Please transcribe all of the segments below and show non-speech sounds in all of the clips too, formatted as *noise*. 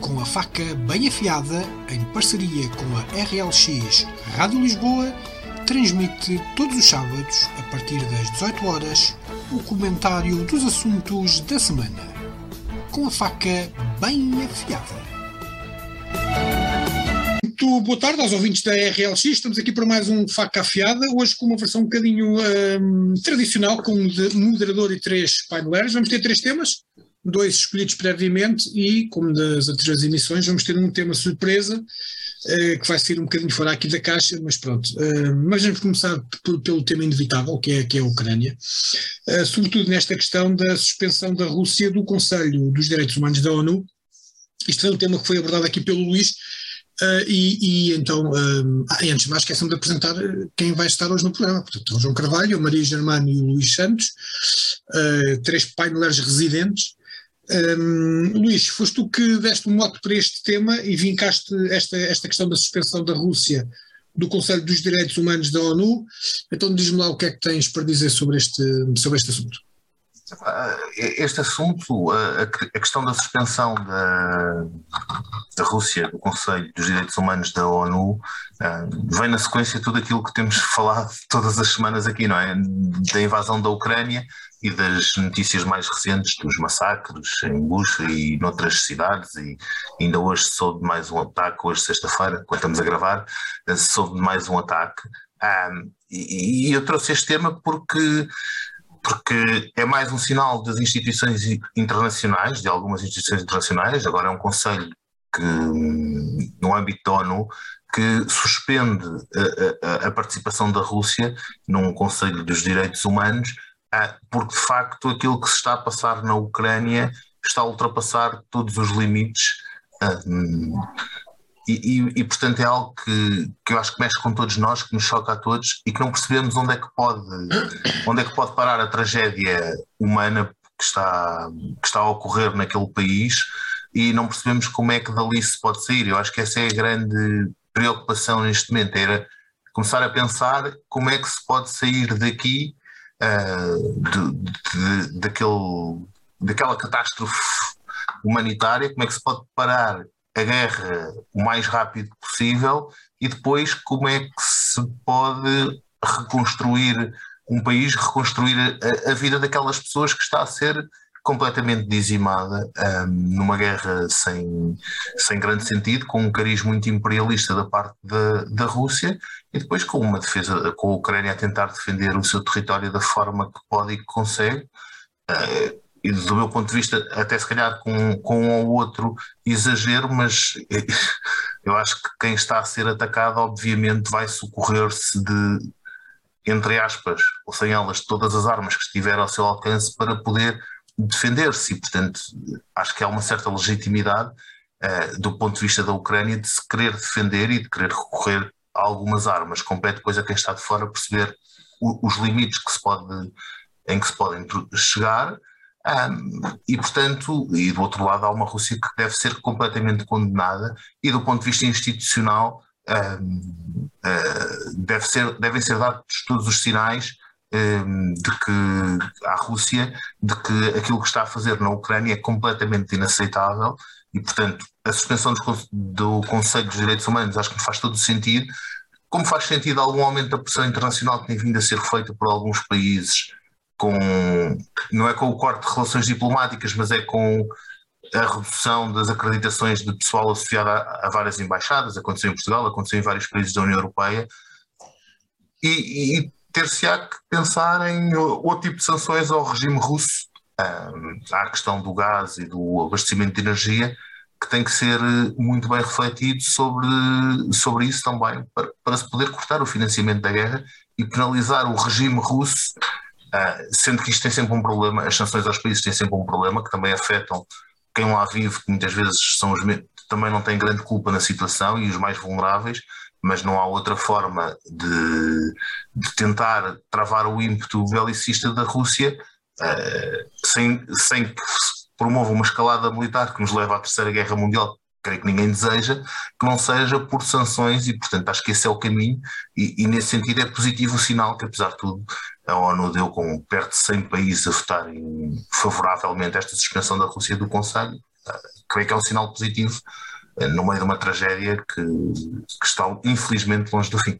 com a faca bem afiada, em parceria com a RLX Rádio Lisboa, transmite todos os sábados, a partir das 18 horas, o comentário dos assuntos da semana. Com a faca bem afiada. Muito boa tarde aos ouvintes da RLX. Estamos aqui para mais um Faca Afiada, hoje com uma versão um bocadinho um, tradicional, com um moderador e três paineleiros. Vamos ter três temas dois escolhidos previamente e, como das outras emissões, vamos ter um tema surpresa uh, que vai ser um bocadinho fora aqui da caixa, mas pronto. Uh, mas vamos começar pelo tema inevitável, que é, que é a Ucrânia, uh, sobretudo nesta questão da suspensão da Rússia do Conselho dos Direitos Humanos da ONU. Isto é um tema que foi abordado aqui pelo Luís, Uh, e, e, então, uh, antes de mais, esqueçam de apresentar quem vai estar hoje no programa. Portanto, o João Carvalho, a Maria Germano e o Luís Santos, uh, três paineleiros residentes, um, Luís, foste tu que deste um mote para este tema e vincaste esta, esta questão da suspensão da Rússia do Conselho dos Direitos Humanos da ONU. Então diz-me lá o que é que tens para dizer sobre este, sobre este assunto. Este assunto, a, questão da suspensão da, da Rússia do Conselho dos Direitos Humanos da ONU, vem na sequência de tudo aquilo que temos *laughs* falado todas as semanas aqui, não é? Da invasão da Ucrânia e das notícias mais recentes dos massacres em Bucha e noutras cidades e ainda hoje soube de mais um ataque, hoje sexta-feira, quando estamos a gravar, soube de mais um ataque. Um, e, e eu trouxe este tema porque porque é mais um sinal das instituições internacionais, de algumas instituições internacionais, agora é um conselho que, no âmbito da ONU, que suspende a, a, a participação da Rússia num Conselho dos Direitos Humanos porque de facto aquilo que se está a passar na Ucrânia está a ultrapassar todos os limites. Ah, e, e, e, portanto é algo que, que eu acho que mexe com todos nós, que nos choca a todos e que não percebemos onde é que pode, onde é que pode parar a tragédia humana que está, que está a ocorrer naquele país e não percebemos como é que dali se pode sair. Eu acho que essa é a grande preocupação neste momento, era começar a pensar como é que se pode sair daqui uh, de, de, daquele, daquela catástrofe humanitária, como é que se pode parar a guerra o mais rápido possível e depois como é que se pode reconstruir um país, reconstruir a, a vida daquelas pessoas que está a ser completamente dizimada um, numa guerra sem, sem grande sentido, com um cariz muito imperialista da parte da, da Rússia e depois com uma defesa, com a Ucrânia a tentar defender o seu território da forma que pode e que consegue. Uh, e do meu ponto de vista, até se calhar com, com um ou outro exagero, mas *laughs* eu acho que quem está a ser atacado, obviamente, vai socorrer-se de, entre aspas, ou sem elas, todas as armas que estiver ao seu alcance para poder defender-se e, portanto, acho que há uma certa legitimidade uh, do ponto de vista da Ucrânia de se querer defender e de querer recorrer a algumas armas. Compete depois a quem está de fora perceber o, os limites que se pode, em que se podem chegar um, e, portanto, e do outro lado há uma Rússia que deve ser completamente condenada e do ponto de vista institucional um, uh, deve ser, devem ser dados todos os sinais de que à Rússia de que aquilo que está a fazer na Ucrânia é completamente inaceitável e, portanto, a suspensão do Conselho dos Direitos Humanos acho que faz todo o sentido, como faz sentido algum aumento da pressão internacional que tem vindo a ser feita por alguns países com, não é com o corte de relações diplomáticas, mas é com a redução das acreditações de pessoal associado a, a várias embaixadas, aconteceu em Portugal, aconteceu em vários países da União Europeia, e, e ter-se-á que pensar em outro tipo de sanções ao regime russo. Um, há a questão do gás e do abastecimento de energia, que tem que ser muito bem refletido sobre, sobre isso também, para, para se poder cortar o financiamento da guerra e penalizar o regime russo, uh, sendo que isto tem sempre um problema, as sanções aos países têm sempre um problema, que também afetam quem lá vive, que muitas vezes são os, também não têm grande culpa na situação e os mais vulneráveis, mas não há outra forma de, de tentar travar o ímpeto belicista da Rússia uh, sem, sem que se promova uma escalada militar que nos leva à Terceira Guerra Mundial, creio que ninguém deseja, que não seja por sanções e, portanto, acho que esse é o caminho e, e nesse sentido é positivo o sinal que, apesar de tudo, a ONU deu com perto de 100 países a votarem favoravelmente esta suspensão da Rússia do Conselho. creio que é um sinal positivo no meio de uma tragédia que, que está infelizmente longe do fim.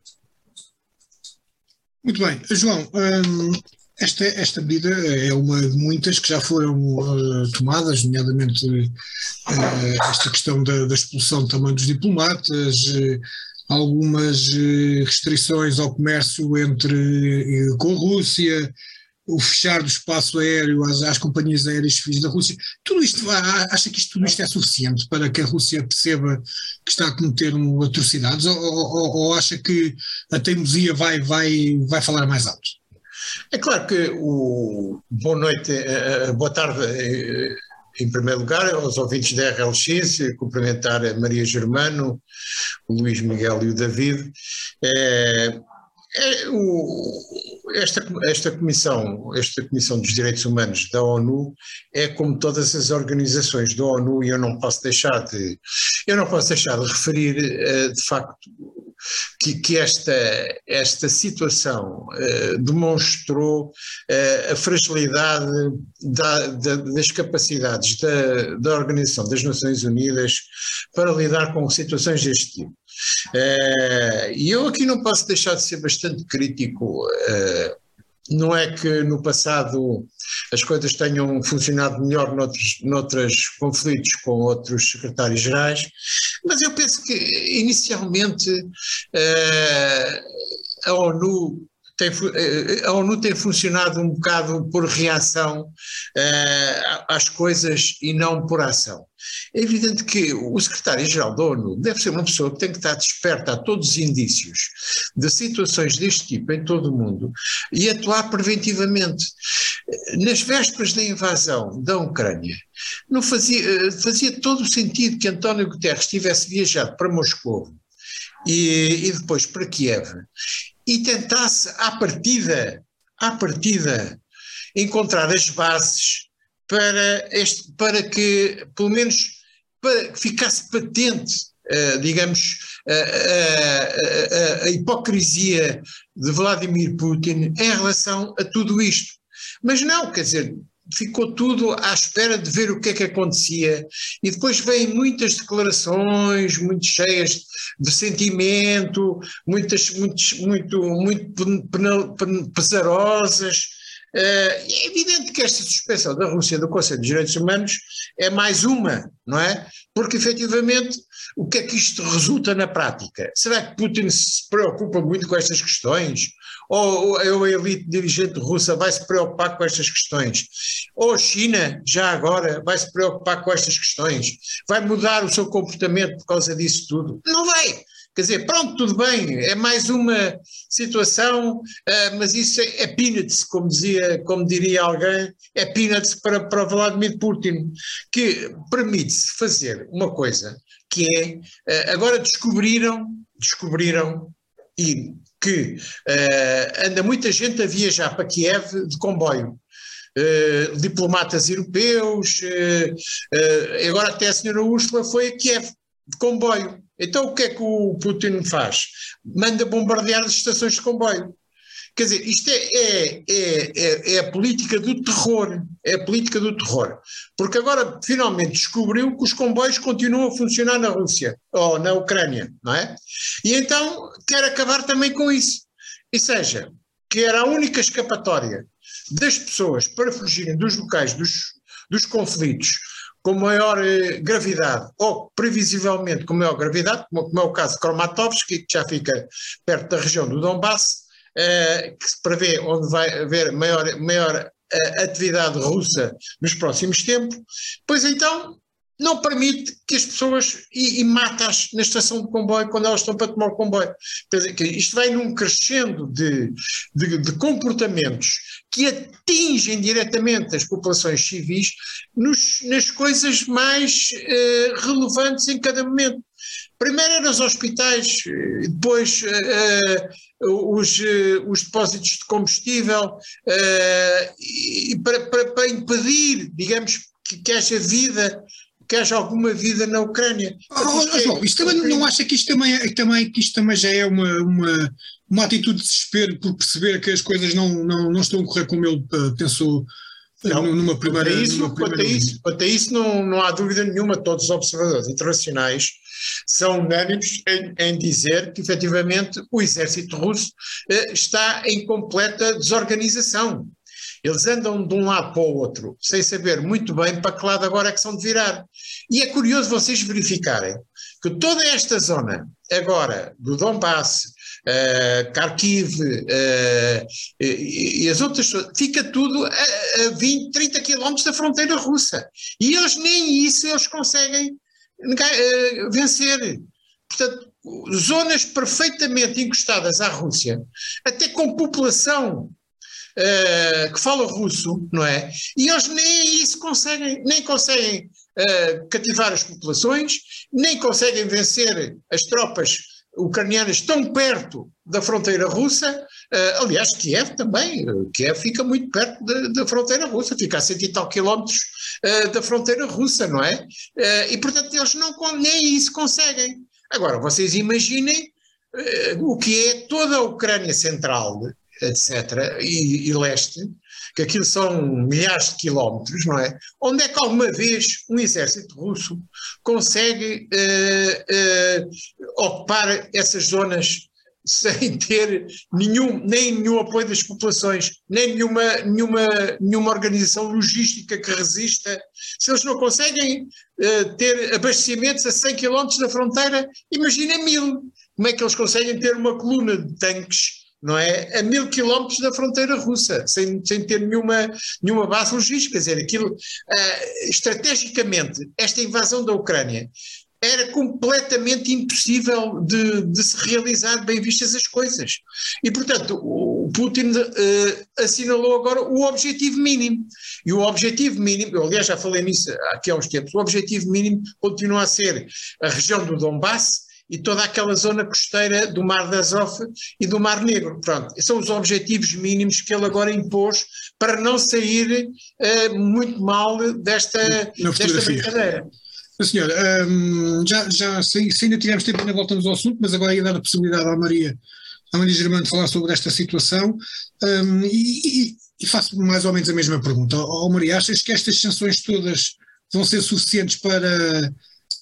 Muito bem. João, hum, esta, esta medida é uma de muitas que já foram uh, tomadas, nomeadamente uh, esta questão da, da, expulsão também dos diplomatas, uh, algumas restrições ao comércio entre, com a Rússia, o fechar do espaço aéreo às, às companhias aéreas civis da Rússia, tudo isto, acha que isto, tudo isto é suficiente para que a Rússia perceba que está a cometer um, atrocidades ou, ou, ou, acha que a teimosia vai, vai, vai falar mais alto? É claro que o boa noite, eh, eh, boa tarde eh, em primeiro lugar aos ouvintes da RLX, cumprimentar a Maria Germano, o Luís Miguel e o David. É, é, o, esta, esta, comissão, esta Comissão dos Direitos Humanos da ONU é como todas as organizações da ONU e eu não posso deixar de, eu não posso deixar de referir uh, de facto que, que, esta, esta situação uh, demonstrou uh, a fragilidade da, da, das capacidades da, da Organização das Nações Unidas para lidar com situações deste tipo. Eh, e eu aqui não posso deixar de ser bastante crítico. Eh, não é que no passado as coisas tenham funcionado melhor noutros, noutros conflitos com outros secretários-gerais, mas eu penso que inicialmente eh, a ONU tem, eh, a ONU tem funcionado um bocado por reação uh, às coisas e não por ação. É evidente que o secretário-geral da ONU deve ser uma pessoa que tem que estar desperta a todos os indícios de situações deste tipo em todo o mundo e atuar preventivamente. Nas vésperas da invasão da Ucrânia, não fazia, eh, fazia todo o sentido que António Guterres tivesse viajado para Moscou e, e depois para Kiev e tentasse à partida, à partida, encontrar as bases para, este, para que, pelo menos, para que ficasse patente, uh, digamos, a, hipocrisia de Vladimir Putin em relação a tudo isto. Mas não, quer dizer, ficou tudo à espera de ver o que é que acontecia e depois vêm muitas declarações muito cheias de sentimento, muitas, muitas, muito, muito pesarosas. Eh, é evidente que esta suspensão da Rússia do Conselho de Direitos Humanos é mais uma, não é? Porque efetivamente o que é que isto resulta na prática? Será que Putin se preocupa muito com estas questões? Ou a elite dirigente russa vai se preocupar com estas questões? Ou a China, já agora, vai se preocupar com estas questões? Vai mudar o seu comportamento por causa disso tudo? Não vai! Quer dizer, pronto, tudo bem, é mais uma situação, uh, mas isso é, é peanuts, como, dizia, como diria alguém, é peanuts para, para Vladimir Putin, que permite-se fazer uma coisa que é, uh, agora descobriram, descobriram e que uh, anda muita gente a viajar para Kiev de comboio. Uh, diplomatas europeus, uh, agora até a senhora Úrsula foi a Kiev de comboio. Então o que é que o Putin faz? Manda bombardear as estações de comboio. Quer dizer, isto é, é, é, é, a política do terror, é a política do terror. Porque agora finalmente descobriu que os comboios continuam a funcionar na Rússia, ou na Ucrânia, não é? E então quer acabar também com isso. E seja, que era a única escapatória das pessoas para fugirem dos locais dos, dos conflitos com maior eh, gravidade, ou previsivelmente com maior gravidade, como, é o caso de Kromatovsk, que já fica perto da região do Donbass, eh, que se prevê onde vai haver maior, maior eh, atividade russa nos próximos tempos, pois então não permite que as pessoas e, e mata-as na estação de comboio quando elas estão para tomar o comboio. Dizer, isto vai num crescendo de, de, de, comportamentos que atingem diretamente as populações civis nos, nas coisas mais uh, relevantes em cada momento. Primeiro eram os hospitais, depois uh, os, uh, os depósitos de combustível, e para, para, para impedir, digamos, que, que haja vida que haja alguma vida na Ucrânia. Oh, isto, é, isto também, não acha que isto também, é, também, que isto também já é uma, uma, uma atitude de desespero por perceber que as coisas não, não, não estão a correr como ele uh, pensou Não, numa primeira, quanto a isso, numa primeira quanto a isso, quanto a isso não, não há dúvida nenhuma, todos os observadores internacionais são unânimes em, em, dizer que efetivamente o exército russo eh, está em completa desorganização. Eles andam de um lado para o outro, sem saber muito bem para que lado agora é que são de virar. E é curioso vocês verificarem que toda esta zona, agora, do Donbass, uh, Kharkiv uh, e, e, as outras, fica tudo a, a 20, 30 quilómetros da fronteira russa. E eles nem isso eles conseguem vencer. Portanto, zonas perfeitamente encostadas à Rússia, até com população uh, que fala russo, não é? E eles nem isso conseguem, nem conseguem uh, cativar as populações, nem conseguem vencer as tropas ucranianas tão perto da fronteira russa. Uh, aliás, Kiev também, Kiev fica muito perto da, da fronteira russa, fica a cento e tal quilómetros uh, da fronteira russa, não é? Uh, e portanto eles não, nem isso conseguem. Agora, vocês imaginem o que é toda a Ucrânia Central etc., e, e leste, que aquilo são milhares de quilómetros, não é? Onde é que alguma vez um exército russo consegue uh, uh, ocupar essas zonas sem *laughs* ter nenhum, nem nenhum apoio das populações, nem nenhuma, nenhuma, nenhuma organização logística que resista, se eles não conseguem uh, ter abastecimentos a 100 km da fronteira, imagina mil. Como é que eles conseguem ter uma coluna de tanques não é? A mil quilómetros da fronteira russa, sem, sem ter nenhuma, nenhuma base logística. Quer dizer, aquilo, uh, estrategicamente, esta invasão da Ucrânia era completamente impossível de, de, se realizar bem vistas as coisas. E, portanto, o Putin uh, assinalou agora o objetivo mínimo. E o objetivo mínimo, eu aliás já falei nisso aqui há uns tempos, o objetivo mínimo continua a ser a região do Donbass, e toda aquela zona costeira do Mar de Azov e do Mar Negro. Pronto, são os objetivos mínimos que ele agora impôs para não sair uh, muito mal desta, desta brincadeira. Senhora, um, já, já se, se ainda tivermos tempo, ainda voltamos ao assunto, mas agora ia dar a possibilidade à Maria, à Maria Germano falar sobre esta situação um, e, e, e, faço mais ou menos a mesma pergunta. Oh, Maria, achas que estas sanções todas vão ser suficientes para,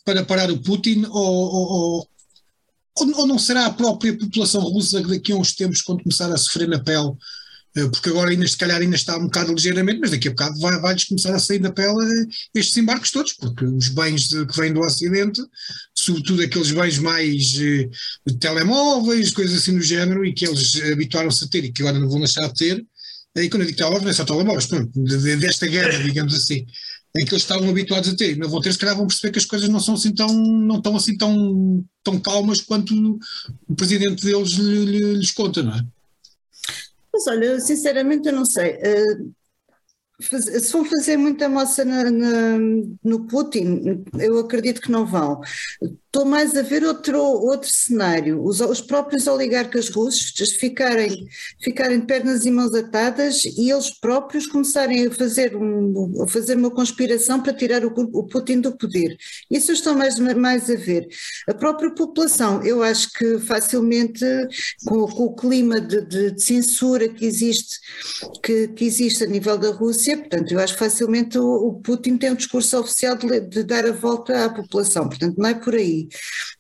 para parar o Putin ou, ou, ou, não será a própria população russa que daqui a uns tempos, quando começar a sofrer na pele, eh, porque agora ainda se calhar ainda está um bocado ligeiramente, mas daqui a bocado vai, vai-lhes começar a sair da pele eh, estes embarques todos, porque os bens que vêm do Ocidente, sobretudo aqueles bens mais eh, telemóveis, coisas assim do género, e que eles habituaram-se a ter e que agora não vão deixar de ter, e quando eu digo telemóveis, não é só telemóveis, pronto, desta guerra, digamos assim, em que eles estavam habituados a ter. Vão ter, se calhar vão perceber que as coisas não são assim tão, não estão assim tão, tão calmas quanto o presidente deles lhe, lhe, lhes conta, não é? Mas olha, sinceramente eu não sei. Uh, se vão fazer muita moça na, na, no Putin, eu acredito que não vão. Estou mais a ver outro, outro cenário, os, os próprios oligarcas russos ficarem, ficarem de pernas e mãos atadas e eles próprios começarem a fazer, um, a fazer uma conspiração para tirar o, o Putin do poder. Isso eu estou mais, mais a ver. A própria população, eu acho que facilmente, com, com o clima de, de, de, censura que existe, que, que existe a nível da Rússia, portanto, eu acho que facilmente o, o Putin tem um discurso oficial de, de dar a volta à população, portanto, não é por aí.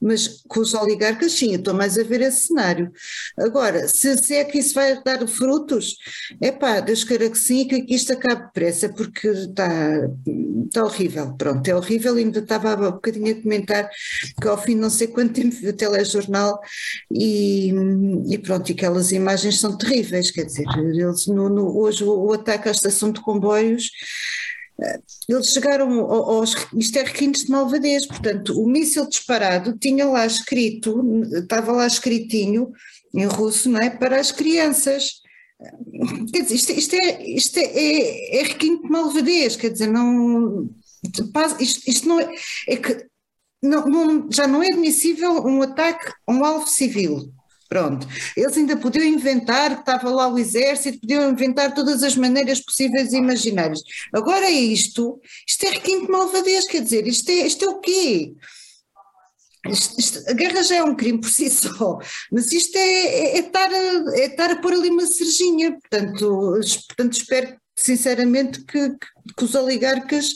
Mas com os oligarcas, sim, eu estou mais a ver esse cenário. Agora, se, se é que isso vai dar frutos, é pá, Deus queira que sim, que isto acabe depressa, porque está, está horrível. Pronto, é horrível. Ainda estava um bocadinho a comentar que ao fim não sei quanto tempo vi o telejornal e, e pronto, e aquelas imagens são terríveis. Quer dizer, eles no, no, hoje o, o ataque à estação de comboios eles chegaram aos. Isto é requintes de malvadez, portanto, o míssil disparado tinha lá escrito, estava lá escritinho em russo, não é? Para as crianças. Quer dizer, isto, isto é, isto é, é, é requinte de malvadez, quer dizer, não. Isto, isto não é. é que não, não, já não é admissível um ataque a um alvo civil. Pronto. Eles ainda podiam inventar que estava lá o exército, podiam inventar todas as maneiras possíveis e imaginárias. Agora é isto, isto é requinte malvadez, quer dizer, isto é, isto é o quê? Isto, isto, a guerra já é um crime por si *laughs* só, mas isto é, é, é, estar, a, é estar a pôr ali uma cerejinha, portanto, portanto espero sinceramente, que, que os oligarcas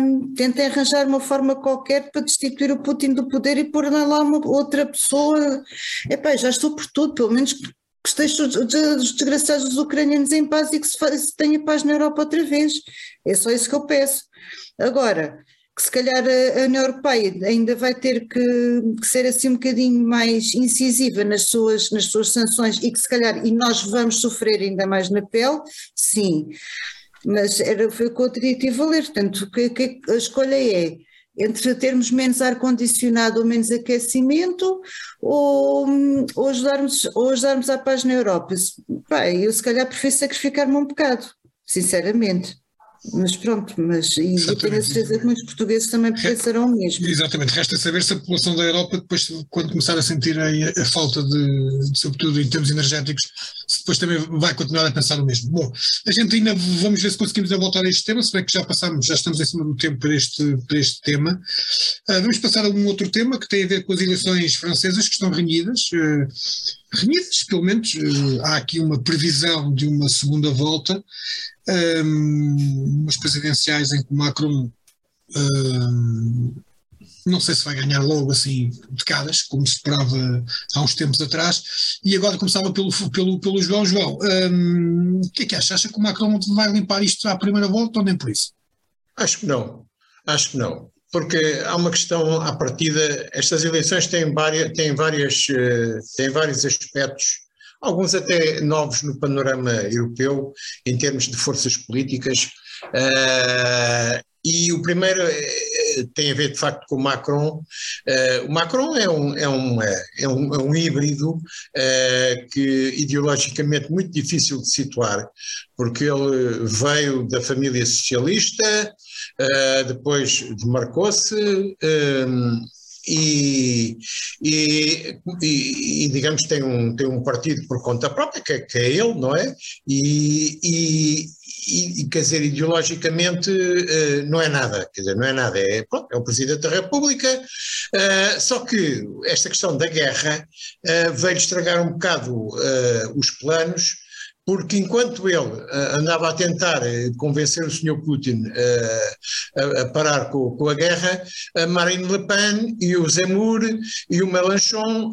um, tentem arranjar uma forma qualquer para destituir o Putin do poder e pôr lá uma outra pessoa. Epá, já estou por tudo, pelo menos que esteja os desgraçados ucranianos em paz e que se, se tenha paz na Europa outra vez. É só isso que eu peço. Agora, que se calhar a, União Europeia ainda vai ter que, que, ser assim um bocadinho mais incisiva nas suas, nas suas sanções e que se calhar, e nós vamos sofrer ainda mais na pele, sim, mas era, foi o que eu teria a ler, portanto que, que a escolha é entre termos menos ar-condicionado ou menos aquecimento ou, ou, ajudarmos, ou ajudarmos à paz na Europa. Pá, eu se calhar prefiro sacrificar-me um bocado, sinceramente. Mas pronto, mas e eu tenho a certeza que muitos portugueses também pensarão o mesmo. Exatamente, resta saber se a população da Europa, depois, quando começar a sentir a, a falta de, sobretudo em termos energéticos, se depois também vai continuar a pensar o mesmo. Bom, a gente ainda vamos ver se conseguimos voltar a este tema, se bem que já passamos, já estamos em cima do tempo para este, para este tema. Uh, vamos passar a um outro tema que tem a ver com as eleições francesas que estão renhidas. Uh, renhidas, pelo menos uh, há aqui uma previsão de uma segunda volta um, umas presidenciais em que Macron um, não sei se vai ganhar logo assim de caras, como se esperava há uns tempos atrás, e agora começava pelo, pelo, pelo João João. Um, o que é que acha? Acha que o Macron vai limpar isto à primeira volta ou nem por isso? Acho que não, acho que não. Porque há uma questão à partida, estas eleições têm, várias, têm, várias, eh, têm vários aspectos alguns até novos no panorama europeu, em termos de forças políticas. Uh, e o primeiro eh, tem a ver de facto com o Macron. O Macron é um, é um, é um, é um híbrido que ideologicamente muito difícil de situar, porque ele veio da família socialista, uh, depois demarcou-se e, e, e, digamos tem um, tem um partido por conta própria, que, que é ele, não é? E, e, e, quer dizer, ideologicamente uh, não é nada, quer dizer, não é nada, é, pronto, é o Presidente da República, uh, só que esta questão da guerra veio estragar um bocado os planos porque enquanto ele uh, andava a tentar uh, convencer o Sr. Putin uh, a, parar com, a guerra, a Marine Le Pen e o Zemmour e o Mélenchon,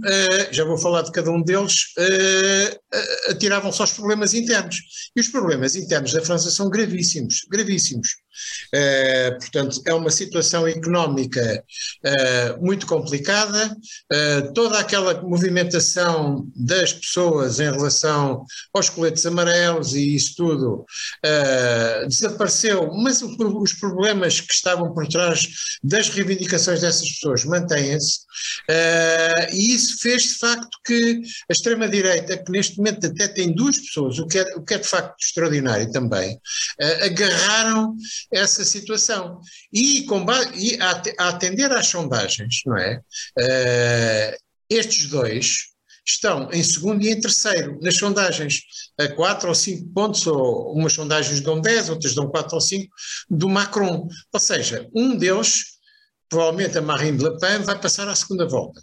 já vou falar de cada um deles, atiravam só os problemas internos. E os problemas internos da França são gravíssimos, gravíssimos. Uh, portanto, é uma situação económica uh, muito complicada. Uh, toda aquela movimentação das pessoas em relação aos coletes amarelos e isso tudo desapareceu, mas o, os problemas que estavam por trás das reivindicações dessas pessoas mantêm-se. e isso fez de facto que a extrema-direita, que neste momento até tem duas pessoas, o que é, o que é de facto extraordinário também, agarraram essa situação. E, com, e a, a, atender às sondagens, não é? Uh, estes dois estão em segundo e em terceiro nas sondagens, a 4 ou 5 pontos, ou umas sondagens dão 10, outras dão 4 ou 5, do Macron. Ou seja, um deles, provavelmente a Marine Le Pen, vai passar à segunda volta.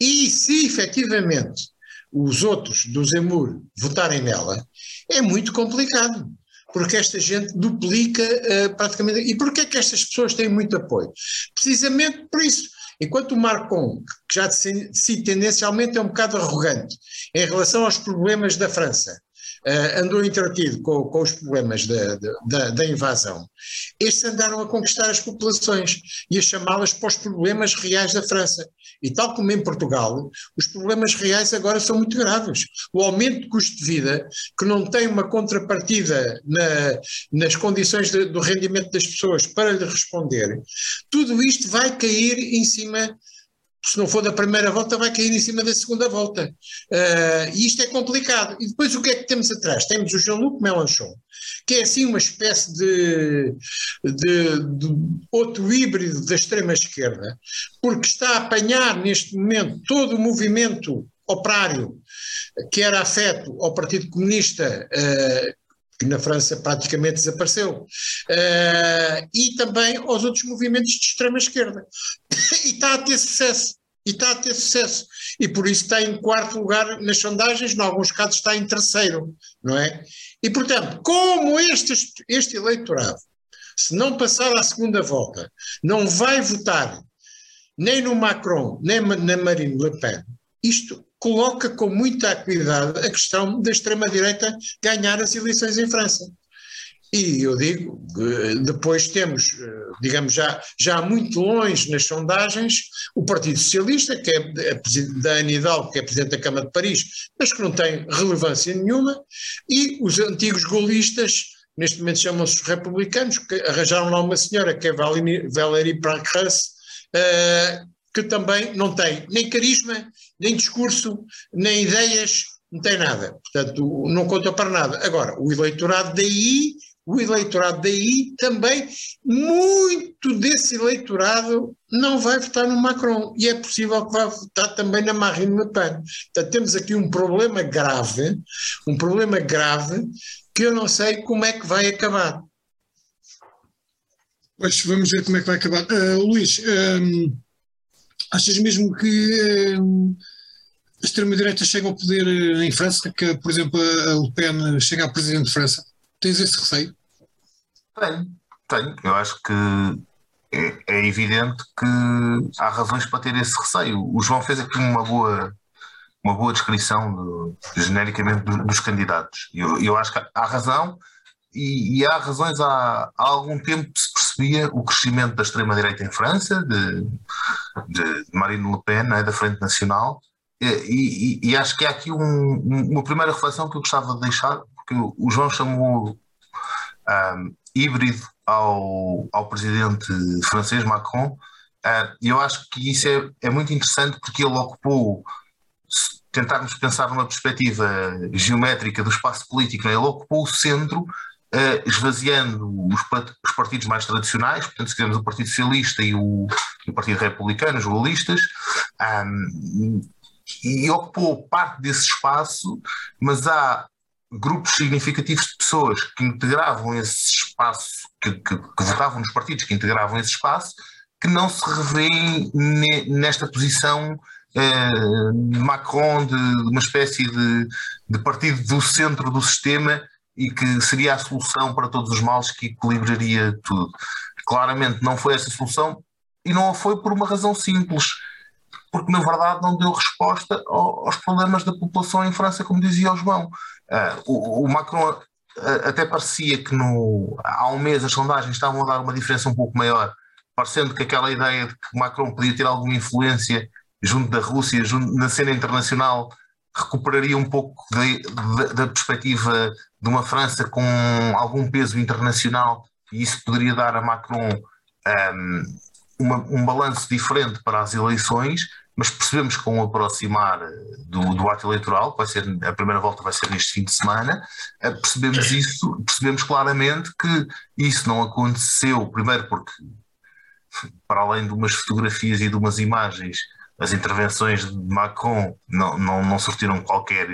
E se efetivamente os outros do Zemmour votarem nela, é muito complicado porque esta gente duplica uh, praticamente. E porquê é que estas pessoas têm muito apoio? Precisamente por isso. Enquanto o Marcon, que já de si tendencialmente é um bocado arrogante em relação aos problemas da França, uh, andou entretido com, com os problemas da, da, da, invasão, estes andaram a conquistar as populações e a chamá-las para os problemas reais da França. E tal como em Portugal, os problemas reais agora são muito graves. O aumento de custo de vida, que não tem uma contrapartida na, nas condições de, do rendimento das pessoas para lhe responder, tudo isto vai cair em cima se não for da primeira volta, vai cair em cima da segunda volta. Uh, e isto é complicado. E depois o que é que temos atrás? Temos o Jean-Luc Mélenchon, que é assim uma espécie de, de, de, outro híbrido da extrema-esquerda, porque está a apanhar neste momento todo o movimento operário que era afeto ao Partido Comunista. Uh, que na França praticamente desapareceu, uh, e também aos outros movimentos de extrema-esquerda. E está a ter sucesso. e está a ter sucesso. E por isso está em quarto lugar nas sondagens, em alguns casos está em terceiro, não é? E portanto, como este, este eleitorado, se não passar à segunda volta, não vai votar nem no Macron, nem na Marine Le Pen, isto coloca com muita acuidade a questão da extrema-direita ganhar as eleições em França. E eu digo, depois temos, eh, digamos, já, já muito longe nas sondagens, o Partido Socialista, que é da Ana Hidalgo, que é Presidente da Câmara de Paris, mas que não tem relevância nenhuma, e os antigos golistas, neste momento chamam-se republicanos, que arranjaram lá uma senhora, que é Valérie Pancras, uh, que também não tem nem carisma, nem discurso, nem ideias, não tem nada. Portanto, não conta para nada. Agora, o eleitorado daí o eleitorado daí também, muito desse eleitorado não vai votar no Macron e é possível que vá votar também na Marine Le Pen. Portanto, temos aqui um problema grave, um problema grave que eu não sei como é que vai acabar. Pois vamos ver como é que vai acabar. Uh, Luís, um, achas mesmo que um, a extrema-direita chega ao poder eh, em França, que, por exemplo, a Le Pen chega a presidente de França? Tens esse receio? Tenho, tenho. Eu acho que é, é, evidente que há razões para ter esse receio. O João fez aqui uma boa, uma boa descrição do, genericamente dos, dos candidatos. Eu, eu acho que há razão e, e há razões. Há, há, algum tempo se percebia o crescimento da extrema-direita em França, de, de Marine Le Pen, é, da Frente Nacional. E, e, e, acho que há aqui um, uma primeira reflexão que eu gostava de deixar, porque o João chamou um, híbrido ao, ao presidente francês Macron, uh, e eu acho que isso é, é muito interessante porque ele ocupou, tentarmos pensar numa perspectiva geométrica do espaço político, ele ocupou o centro, uh, esvaziando os, os, partidos mais tradicionais, portanto, se queremos o Partido Socialista e o, e o Partido Republicano, os golistas, um, e ocupou parte desse espaço, mas há grupos significativos de pessoas que integravam esse espaço, que, que, que, votavam nos partidos que integravam esse espaço, que não se revêem nesta posição eh, de Macron, de, de, uma espécie de, de partido do centro do sistema e que seria a solução para todos os males que equilibraria tudo. Claramente não foi essa a solução e não foi por uma razão simples porque na verdade não deu resposta aos problemas da população em França, como dizia o João. Uh, o, o, Macron uh, até parecia que no, há um mês as sondagens estavam a dar uma diferença um pouco maior, parecendo que aquela ideia de que Macron podia ter alguma influência junto da Rússia, junto, na cena internacional, recuperaria um pouco da perspectiva de uma França com algum peso internacional e isso poderia dar a Macron um, uma, um balanço diferente para as eleições, mas percebemos com o aproximar eh, do, do ato eleitoral, que vai ser, a primeira volta vai ser neste fim de semana, eh, percebemos isso, percebemos claramente que isso não aconteceu, primeiro porque, para além de umas fotografias e de umas imagens, as intervenções de Macron não, não, não surtiram qualquer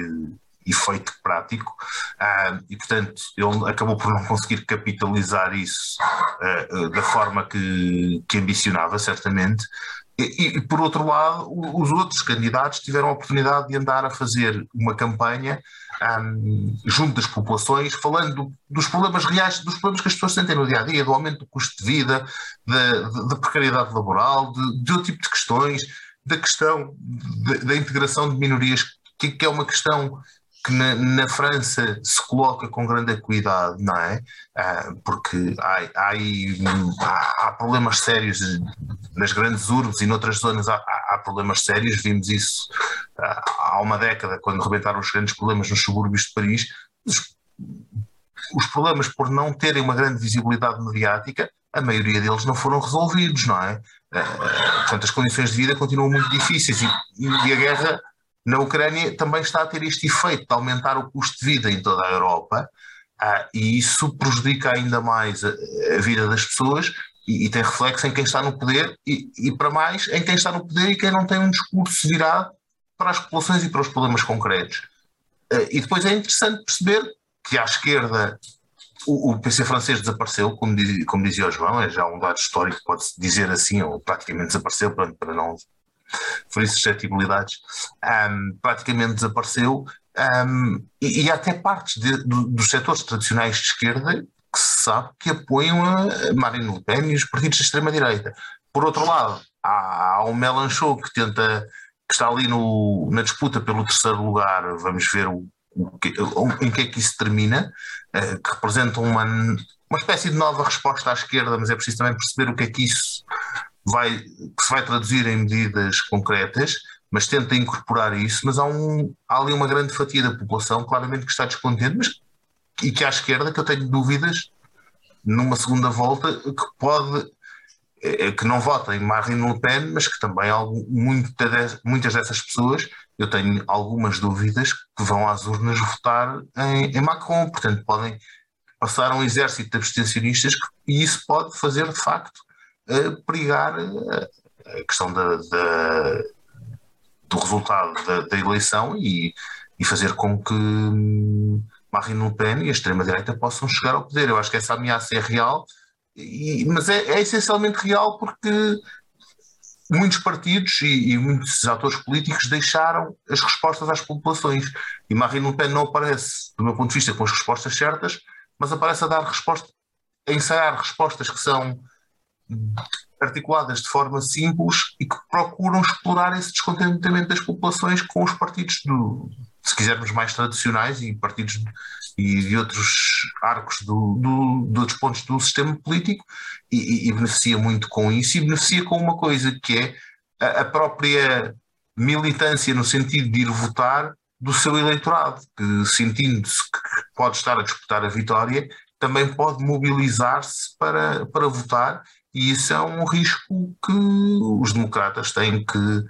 efeito prático. Uh, e portanto ele acabou por não conseguir capitalizar isso uh, da forma que, que ambicionava certamente e, e, por outro lado os outros candidatos tiveram a oportunidade de andar a fazer uma campanha um, junto das populações, falando dos problemas reais, dos problemas que as pessoas sentem no dia a dia, do aumento do custo de vida, da, precariedade laboral, de, de outro tipo de questões, da questão da integração de minorias, que, que, é uma questão que na, na, França se coloca com grande cuidado, não é? Ah, porque há, há, há, problemas sérios nas grandes urbes e noutras zonas há, há problemas sérios, vimos isso ah, há uma década, quando rebentaram os grandes problemas nos subúrbios de Paris. Os, os problemas, por não terem uma grande visibilidade mediática, a maioria deles não foram resolvidos, não é? Ah, portanto, as condições de vida continuam muito difíceis e, e a guerra na Ucrânia também está a ter este efeito de aumentar o custo de vida em toda a Europa ah, e isso prejudica ainda mais a, a vida das pessoas e, e, tem reflexo em quem está no poder e, e, para mais em quem está no poder e quem não tem um discurso virado para as populações e para os problemas concretos. Ah, e depois é interessante perceber que à esquerda o, o PC francês desapareceu, como, diz, como dizia o João, é já um dado histórico, pode-se dizer assim, ou praticamente desapareceu, para, para não referir suscetibilidades, um, praticamente desapareceu. Um, e, e até partes de, do, dos setores tradicionais de esquerda que se sabe que apoiam a Marine Le Pen e os partidos de extrema-direita. Por outro lado, há, há o Melanchon que tenta, que está ali no, na disputa pelo terceiro lugar, vamos ver o, o que, em que é que isso termina, uh, que representa uma, uma espécie de nova resposta à esquerda, mas é preciso também perceber o que é que isso vai, que se vai traduzir em medidas concretas, mas tenta incorporar isso, mas há, um, há ali uma grande fatia da população, claramente que está descontente, mas e que à esquerda, que eu tenho dúvidas, numa segunda volta, que pode, é, que não vota em Marine Le Pen, mas que também muitas, dessas pessoas, eu tenho algumas dúvidas, que vão às urnas votar em, Macron, portanto podem passar um exército de abstencionistas e isso pode fazer de facto perigar uh, a questão da, da, do resultado da, da eleição e, e, fazer com que hum, Marine Le Pen e a extrema-direita possam chegar ao poder. Eu acho que essa ameaça é real, e, mas é, é, essencialmente real porque muitos partidos e, e, muitos atores políticos deixaram as respostas às populações. E Marine Le Pen não aparece, do meu ponto de vista, com as respostas certas, mas aparece a dar resposta, a ensaiar respostas que são articuladas de forma simples e que procuram explorar esse descontentamento das populações com os partidos do, se quisermos mais tradicionais e partidos e de outros arcos do, do, de outros pontos do sistema político e, e, beneficia muito com isso e beneficia com uma coisa que é a, a própria militância no sentido de ir votar do seu eleitorado, que sentindo-se que pode estar a disputar a vitória, também pode mobilizar-se para, para votar e isso é um risco que os democratas têm que,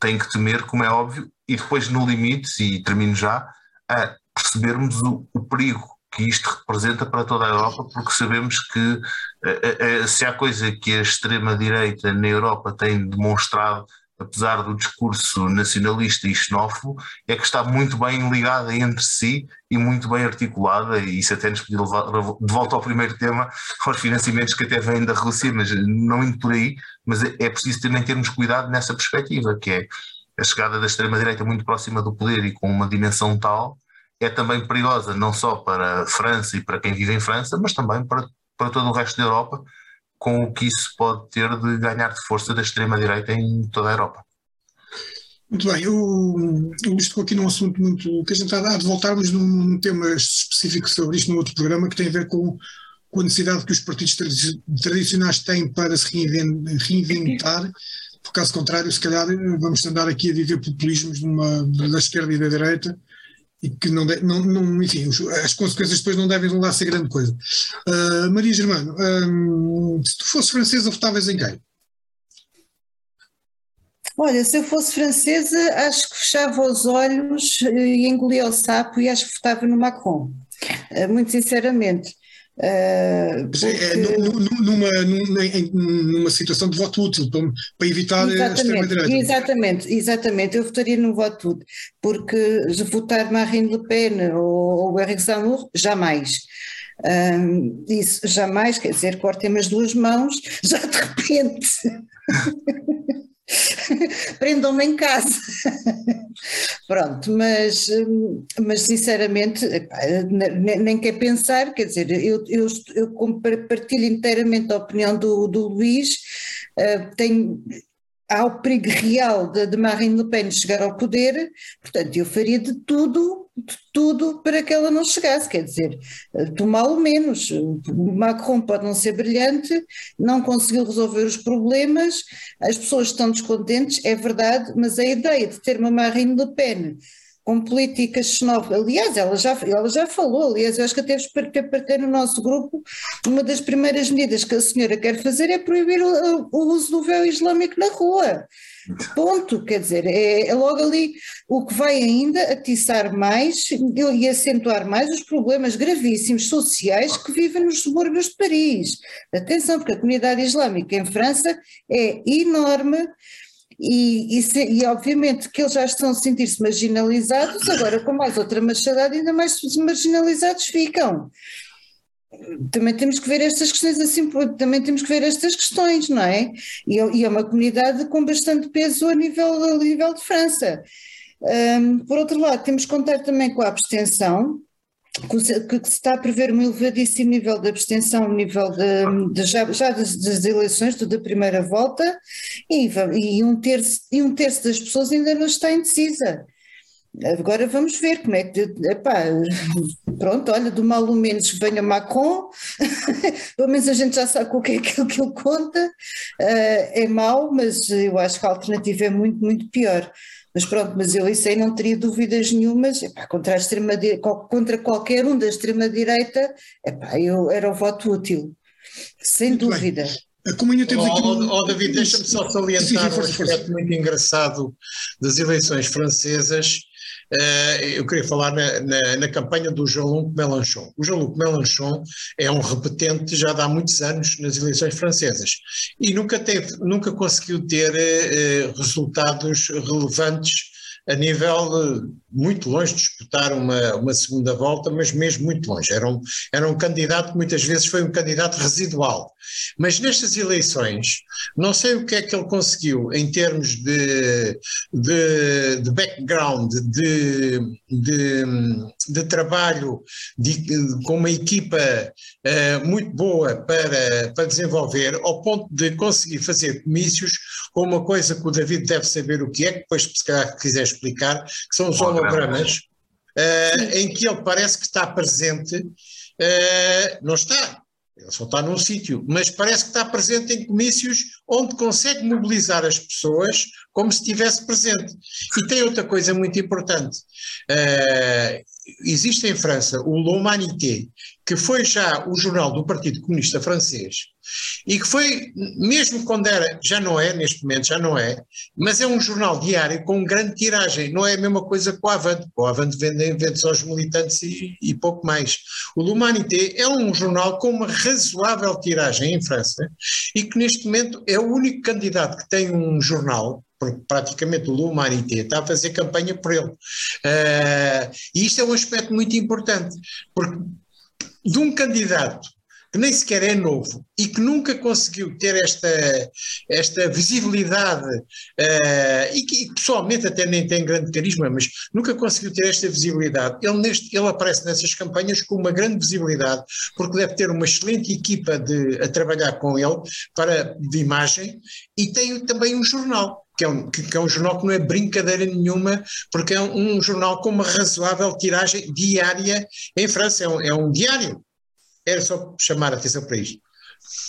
têm que temer, como é óbvio, e depois no limite, e termino já, a percebermos o, o perigo que isto representa para toda a Europa, porque sabemos que se há coisa que a extrema-direita na Europa tem demonstrado apesar do discurso nacionalista e xenófobo, é que está muito bem ligada entre si e muito bem articulada, e isso até nos podia levar de volta ao primeiro tema, aos financiamentos que até vêm da Rússia, mas não indo por aí, mas é, preciso também termos cuidado nessa perspectiva, que é a chegada da extrema-direita muito próxima do poder e com uma dimensão tal, é também perigosa, não só para a França e para quem vive em França, mas também para, para todo o resto da Europa, com o que isso pode ter de ganhar de força da extrema-direita em toda a Europa. Muito bem, o Luís tocou aqui num assunto muito. que a gente há de voltarmos num tema específico sobre isto no outro programa, que tem a ver com, com a necessidade que os partidos tradicionais têm para se reinventar, por caso contrário, se calhar vamos andar aqui a viver populismos numa, da esquerda e da direita, e que não, de, não, não, enfim, as consequências depois não devem lá ser grande coisa. Uh, Maria Germano, um, se tu fosses francesa, votavas em quem? Olha, se eu fosse francesa, acho que fechava os olhos e engolia o sapo e acho que votava no Macron, uh, muito sinceramente. Uh, porque... é, numa, numa, numa, situação de voto útil, para, para evitar exatamente, a extrema-direita. Exatamente, exatamente, eu votaria no voto útil, porque votar Marine Le Pen ou, ou Eric Zemmour, jamais. Um, isso jamais, quer dizer, cortem-me as duas mãos, *laughs* já de repente. *laughs* *laughs* prendam-me em casa. Pronto, mas, mas sinceramente nem quer pensar, quer dizer, eu, eu, eu partilho inteiramente a opinião do, do Luís, uh, tenho, há o perigo real de, de Marine Le Pen chegar ao poder, portanto eu faria de tudo tudo para que ela não chegasse, quer dizer, do mal menos. Macron pode não ser brilhante, não conseguiu resolver os problemas, as pessoas estão descontentes, é verdade, mas a ideia de ter uma Marine Le Pen com políticas xenófobas, aliás, ela já, ela já falou, aliás, eu acho que até partilhei no nosso grupo, uma das primeiras medidas que a senhora quer fazer é proibir o, o uso do véu islâmico na rua. Ponto, quer dizer, é, é, logo ali o que vai ainda atiçar mais e acentuar mais os problemas gravíssimos sociais que vivem nos subúrbios de Paris. Atenção, porque a comunidade islâmica em França é enorme e, e, e, obviamente que eles já estão a sentir-se marginalizados, agora com mais outra machadada ainda mais marginalizados ficam. Também temos que ver estas questões assim, também temos que ver estas questões, não é? E, é, e é uma comunidade com bastante peso a nível, a nível de França. Um, por outro lado, temos que contar também com a abstenção, que se está a prever um elevadíssimo nível de abstenção, nível de, de já, já das, das, eleições, da primeira volta, e, e, um terço, e um terço das pessoas ainda não está indecisa. Agora vamos ver como é que. Epá, pronto, olha, do mal ou menos venha Macron, *laughs* pelo menos a gente já sabe o que é aquilo que ele conta. Uh, é mau, mas eu acho que a alternativa é muito, muito pior. Mas pronto, mas eu isso aí não teria dúvidas nenhumas. Epá, contra, a extrema, contra qualquer um da extrema-direita, eu era o voto útil, sem muito dúvida. Bem. Como ainda temos aqui. Oh, oh, David, deixa-me só salientar um aspecto muito engraçado das eleições francesas eu queria falar na, na, na campanha do Jean-Luc Mélenchon. O Jean-Luc Mélenchon é um repetente já há muitos anos nas eleições francesas e nunca, teve, nunca conseguiu ter eh, resultados relevantes a nível muito longe de disputar uma, uma segunda volta, mas mesmo muito longe. Era um, era um candidato que muitas vezes foi um candidato residual. Mas nestas eleições, não sei o que é que ele conseguiu em termos de, de, de background, de, de, de trabalho com uma equipa uh, muito boa para, para desenvolver, ao ponto de conseguir fazer comícios com uma coisa que o David deve saber o que é, que depois se calhar quiser explicar, que são os hologramas, uh, em que ele parece que está presente, uh, não está, ele só está num sítio, mas parece que está presente em comícios onde consegue mobilizar as pessoas como se estivesse presente. E tem outra coisa muito importante. Uh, existe em França o L'Humanité, que foi já o jornal do Partido Comunista Francês, e que foi, mesmo quando era, já não é, neste momento já não é, mas é um jornal diário com grande tiragem, não é a mesma coisa que o Avante, o Avante vende, vende só aos militantes e, e pouco mais. O L'Humanité é um jornal com uma razoável tiragem em França e que neste momento é o único candidato que tem um jornal porque praticamente o L'Humanité está a fazer campanha por ele. Uh, e isto é um aspecto muito importante, porque de um candidato que nem sequer é novo e que nunca conseguiu ter esta, esta visibilidade uh, e que pessoalmente até nem tem grande carisma, mas nunca conseguiu ter esta visibilidade. Ele, neste, ele aparece nessas campanhas com uma grande visibilidade, porque deve ter uma excelente equipa de, a trabalhar com ele para, de imagem e tem também um jornal que é, um, que, é um jornal que não é brincadeira nenhuma, porque é um, um jornal com uma razoável tiragem diária em França, é um, é um diário. Era só chamar a atenção para isto.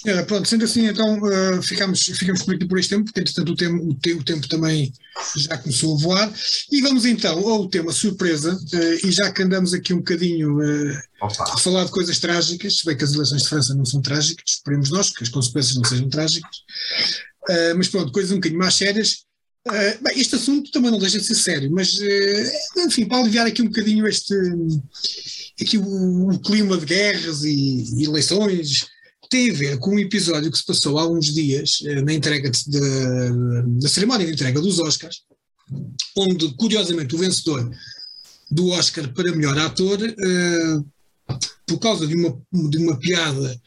É, pronto, sendo assim, então uh, ficamos, ficamos por aqui por este tempo, porque entretanto o tempo, o, te, o tempo também já começou a voar. E vamos então ao tema surpresa, uh, e já que andamos aqui um bocadinho uh, a falar de coisas trágicas, se bem que as eleições de França não são trágicas, esperemos nós que as consequências não sejam trágicas, Uh, mas pronto, coisas um bocadinho mais sérias. Uh, bem, este assunto também não deixa de ser sério, mas uh, enfim, para aliviar aqui um bocadinho este aqui o, clima de guerras e, e, eleições, tem a ver com um episódio que se passou há uns dias na entrega de, de, cerimónia de entrega dos Oscars, onde curiosamente o vencedor do Oscar para melhor ator, por causa de uma, de uma piada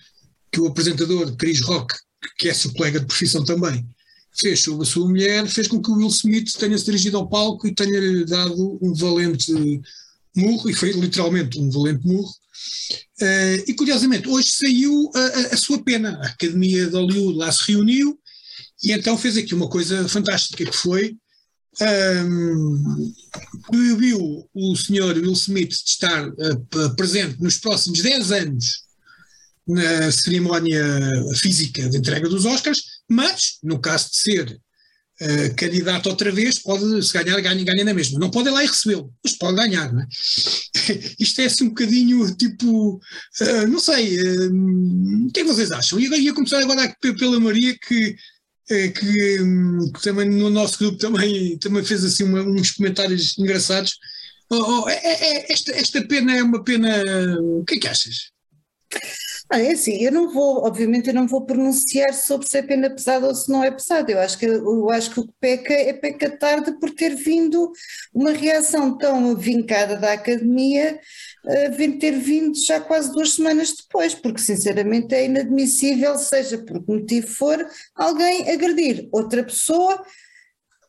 que o apresentador Chris Rock que é seu colega de profissão também, fez sobre a sua mulher, fez com que o Will Smith tenha se dirigido ao palco e tenha-lhe dado um valente murro, e foi literalmente um valente murro. Uh, e curiosamente, hoje saiu a, a, a, sua pena. A Academia de Hollywood lá se reuniu e então fez aqui uma coisa fantástica que foi um, proibiu o senhor Will Smith de estar uh, presente nos próximos 10 anos na cerimónia física de entrega dos Oscars, mas, no caso de ser uh, candidato outra vez, pode, se ganhar, ganha, ganha na mesma. Não pode ir lá e recebê-lo, mas pode ganhar, não é? *laughs* Isto é assim um bocadinho tipo, uh, não sei, uh, o que é que vocês acham? E ia começar agora pela Maria, que, que, que, também no nosso grupo também, também fez assim uma, uns comentários engraçados. Oh, oh, é, é, esta, esta pena é uma pena. O que é que achas? Ah, é assim, eu não vou, obviamente eu não vou pronunciar sobre se é pena pesada ou se não é pesada, eu acho que, eu acho que o que peca é peca tarde por ter vindo uma reação tão vincada da academia, uh, ter vindo já quase duas semanas depois, porque sinceramente é inadmissível, seja por que motivo for, alguém agredir outra pessoa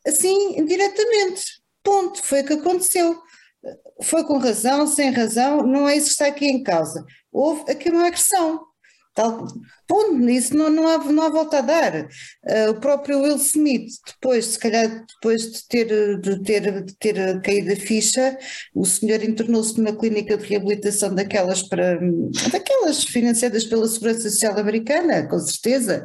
assim diretamente, ponto, foi o que aconteceu. Foi com razão, sem razão, não é isso que está aqui em causa houve aqui uma agressão. Tal, ponto, nisso não, não, há, não há volta a dar. Uh, o próprio Will Smith, depois, se calhar, depois de ter, de ter, de ter caído a ficha, o senhor internou-se numa clínica de reabilitação daquelas para daquelas financiadas pela Segurança Social Americana, com certeza.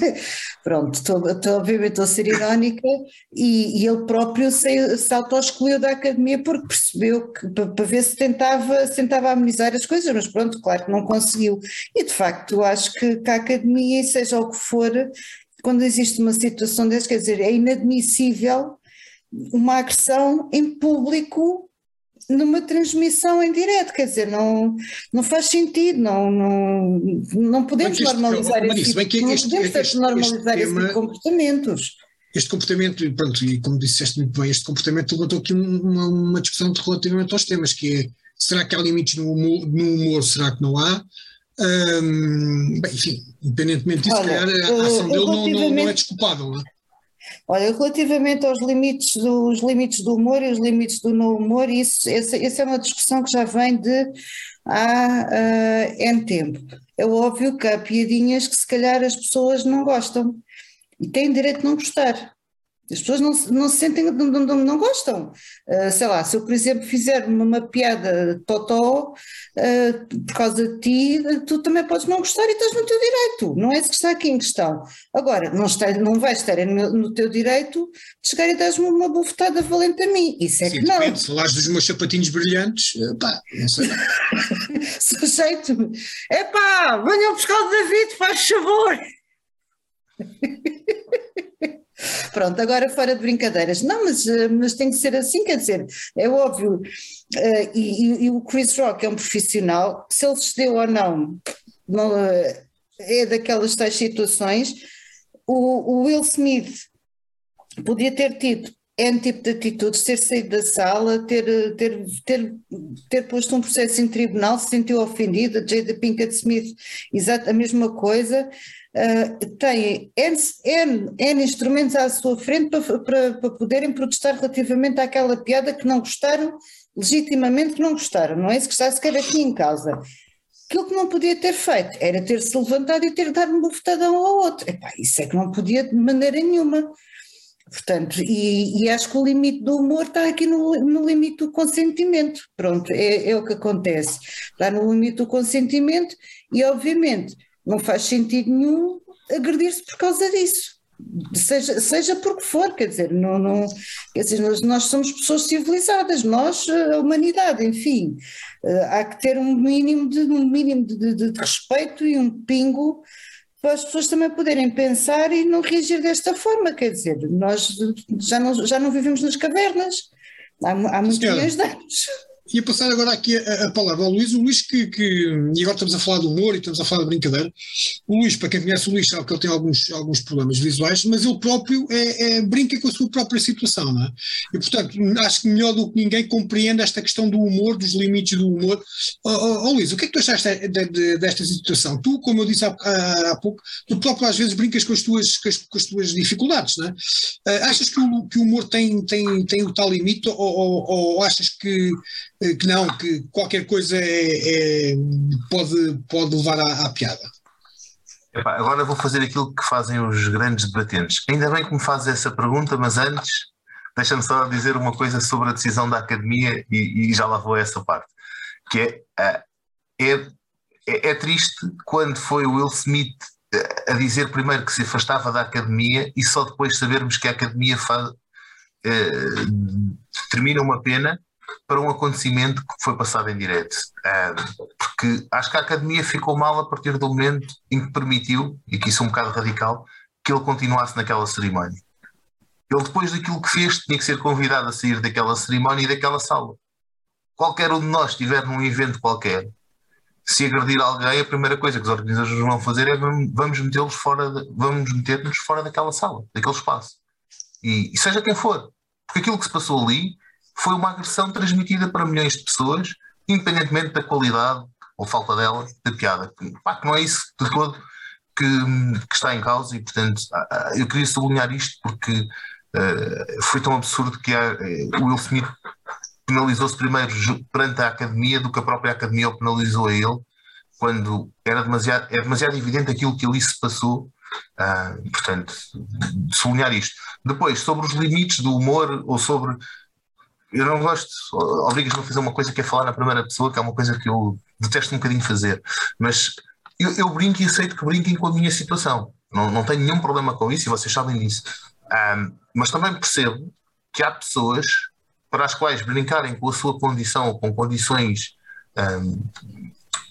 *laughs* Pronto, estou, estou, obviamente estou a ser irónica, e, e ele próprio se, se auto-excluiu da academia porque percebeu que para ver se tentava, se tentava amenizar as coisas, mas pronto, claro que não conseguiu. E de facto, acho que que, a academia, seja o que for, quando existe uma situação dessas, quer dizer, é inadmissível uma agressão em público numa transmissão em direto, quer dizer, não, não faz sentido, não, não, não podemos este, normalizar esse, tipo, este, podemos este, normalizar tipo de comportamentos. Este comportamento, pronto, e como disseste muito bem, este comportamento levantou aqui uma, uma discussão relativamente aos temas, que é, será que há limites no humor, no humor será que não há? Bem, enfim, independentemente disso, Olha, calhar a ação dele não, não, não, é desculpável, não é? Olha, relativamente aos limites, dos limites do humor e os limites do não humor, isso, essa, essa é uma discussão que já vem de há uh, N tempo. É óbvio que há piadinhas que se calhar as pessoas não gostam e têm direito de não gostar. As pessoas não, não se sentem, não, não, não gostam. Uh, sei lá, se eu, por exemplo, fizer uma, piada totó uh, por causa de ti, tu também podes não gostar e estás no teu direito. Não é isso que está aqui em questão. Agora, não, está, não vais estar no, no teu direito de chegar e dar-me uma bufetada valente a mim. Isso é Sim, que não. Depende, falares dos meus sapatinhos brilhantes, pá, não sei. *laughs* Sujeito, epá, venham buscar o David, faz favor. *laughs* Pronto, agora fora de brincadeiras. Não, mas, eh, mas tem que ser assim, quer dizer, é óbvio. Uh, e, e, o Chris Rock é um profissional, se ele cedeu ou não, não uh, é daquelas tais situações. O, o, Will Smith podia ter tido N tipo de atitudes, ter saído da sala, ter, ter, ter, ter posto um processo em tribunal, se sentiu ofendido, a Jada Pinkett Smith, exato a mesma coisa, uh, têm N, N, N, instrumentos à sua frente para, para, para poderem protestar relativamente àquela piada que não gostaram, legitimamente que não gostaram, não é isso que está sequer aqui em causa. Aquilo que não podia ter feito era ter-se levantado e ter dado um bufetadão ao outro. Epá, isso é que não podia de maneira nenhuma. Portanto, e, e, acho que o limite do humor está aqui no, no limite do consentimento. Pronto, é, é, o que acontece. Está no limite do consentimento e, obviamente, não faz sentido nenhum agredir-se por causa disso. Seja, seja por que for, quer dizer, não, não, quer dizer nós, nós somos pessoas civilizadas, nós, a humanidade, enfim, eh, há que ter um mínimo de, um mínimo de, de, de respeito e um pingo para as pessoas também poderem pensar e não reagir desta forma, quer dizer, nós já não, já não vivemos nas cavernas, há, há muitos milhões de anos. Ia passar agora aqui a, a, palavra ao Luís. O Luís, que, que, e agora estamos a falar do humor e estamos a falar de brincadeira. O Luís, para quem conhece o Luís, sabe que ele tem alguns, alguns problemas visuais, mas ele próprio é, é, brinca com a sua própria situação, não é? E, portanto, acho que melhor do que ninguém compreende esta questão do humor, dos limites do humor. Oh, oh, oh Luís, o que é que tu achaste de, de, desta situação? Tu, como eu disse há, há, há, pouco, tu próprio às vezes brincas com as tuas, com as, com as tuas dificuldades, não é? Uh, achas que o, que o humor tem, tem, tem o tal limite ou, ou, ou achas que que não, que qualquer coisa é, é pode, pode levar à, à piada. Epá, agora vou fazer aquilo que fazem os grandes debatentes. Ainda bem que me fazes essa pergunta, mas antes deixa-me só dizer uma coisa sobre a decisão da academia e, e já lá vou a essa parte, que é, eh, é, é, é triste quando foi o Will Smith eh, a dizer primeiro que se afastava da academia e só depois sabermos que a academia faz, termina uma pena para um acontecimento que foi passado em direto. porque acho que a academia ficou mal a partir do momento em que permitiu, e que isso é um bocado radical, que ele continuasse naquela cerimónia. Ele, depois daquilo que fez, tinha que ser convidado a sair daquela cerimónia e daquela sala. Qualquer um de nós estiver num evento qualquer, se agredir alguém, a primeira coisa que os organizadores vão fazer é vamos metê-los fora, de, vamos meter-nos fora daquela sala, daquele espaço. E, e, seja quem for. Porque aquilo que se passou ali foi uma agressão transmitida para milhões de pessoas, independentemente da qualidade ou falta dela da piada. Pá, que não é isso de todo que, que, está em causa e, portanto, eu queria sublinhar isto porque uh, foi tão absurdo que há, uh, o Will Smith penalizou-se primeiro perante a academia do que a própria academia o penalizou a ele, quando era demasiado, é demasiado evidente aquilo que ali se passou. Uh, portanto, sublinhar isto. Depois, sobre os limites do humor ou sobre. Eu não gosto, obrigas-me a fazer uma coisa que é falar na primeira pessoa, que é uma coisa que eu detesto um bocadinho fazer, mas eu, eu brinco e aceito que brinquem com a minha situação. Não, não tenho nenhum problema com isso e vocês sabem disso. Um, mas também percebo que há pessoas para as quais brincarem com a sua condição ou com condições um,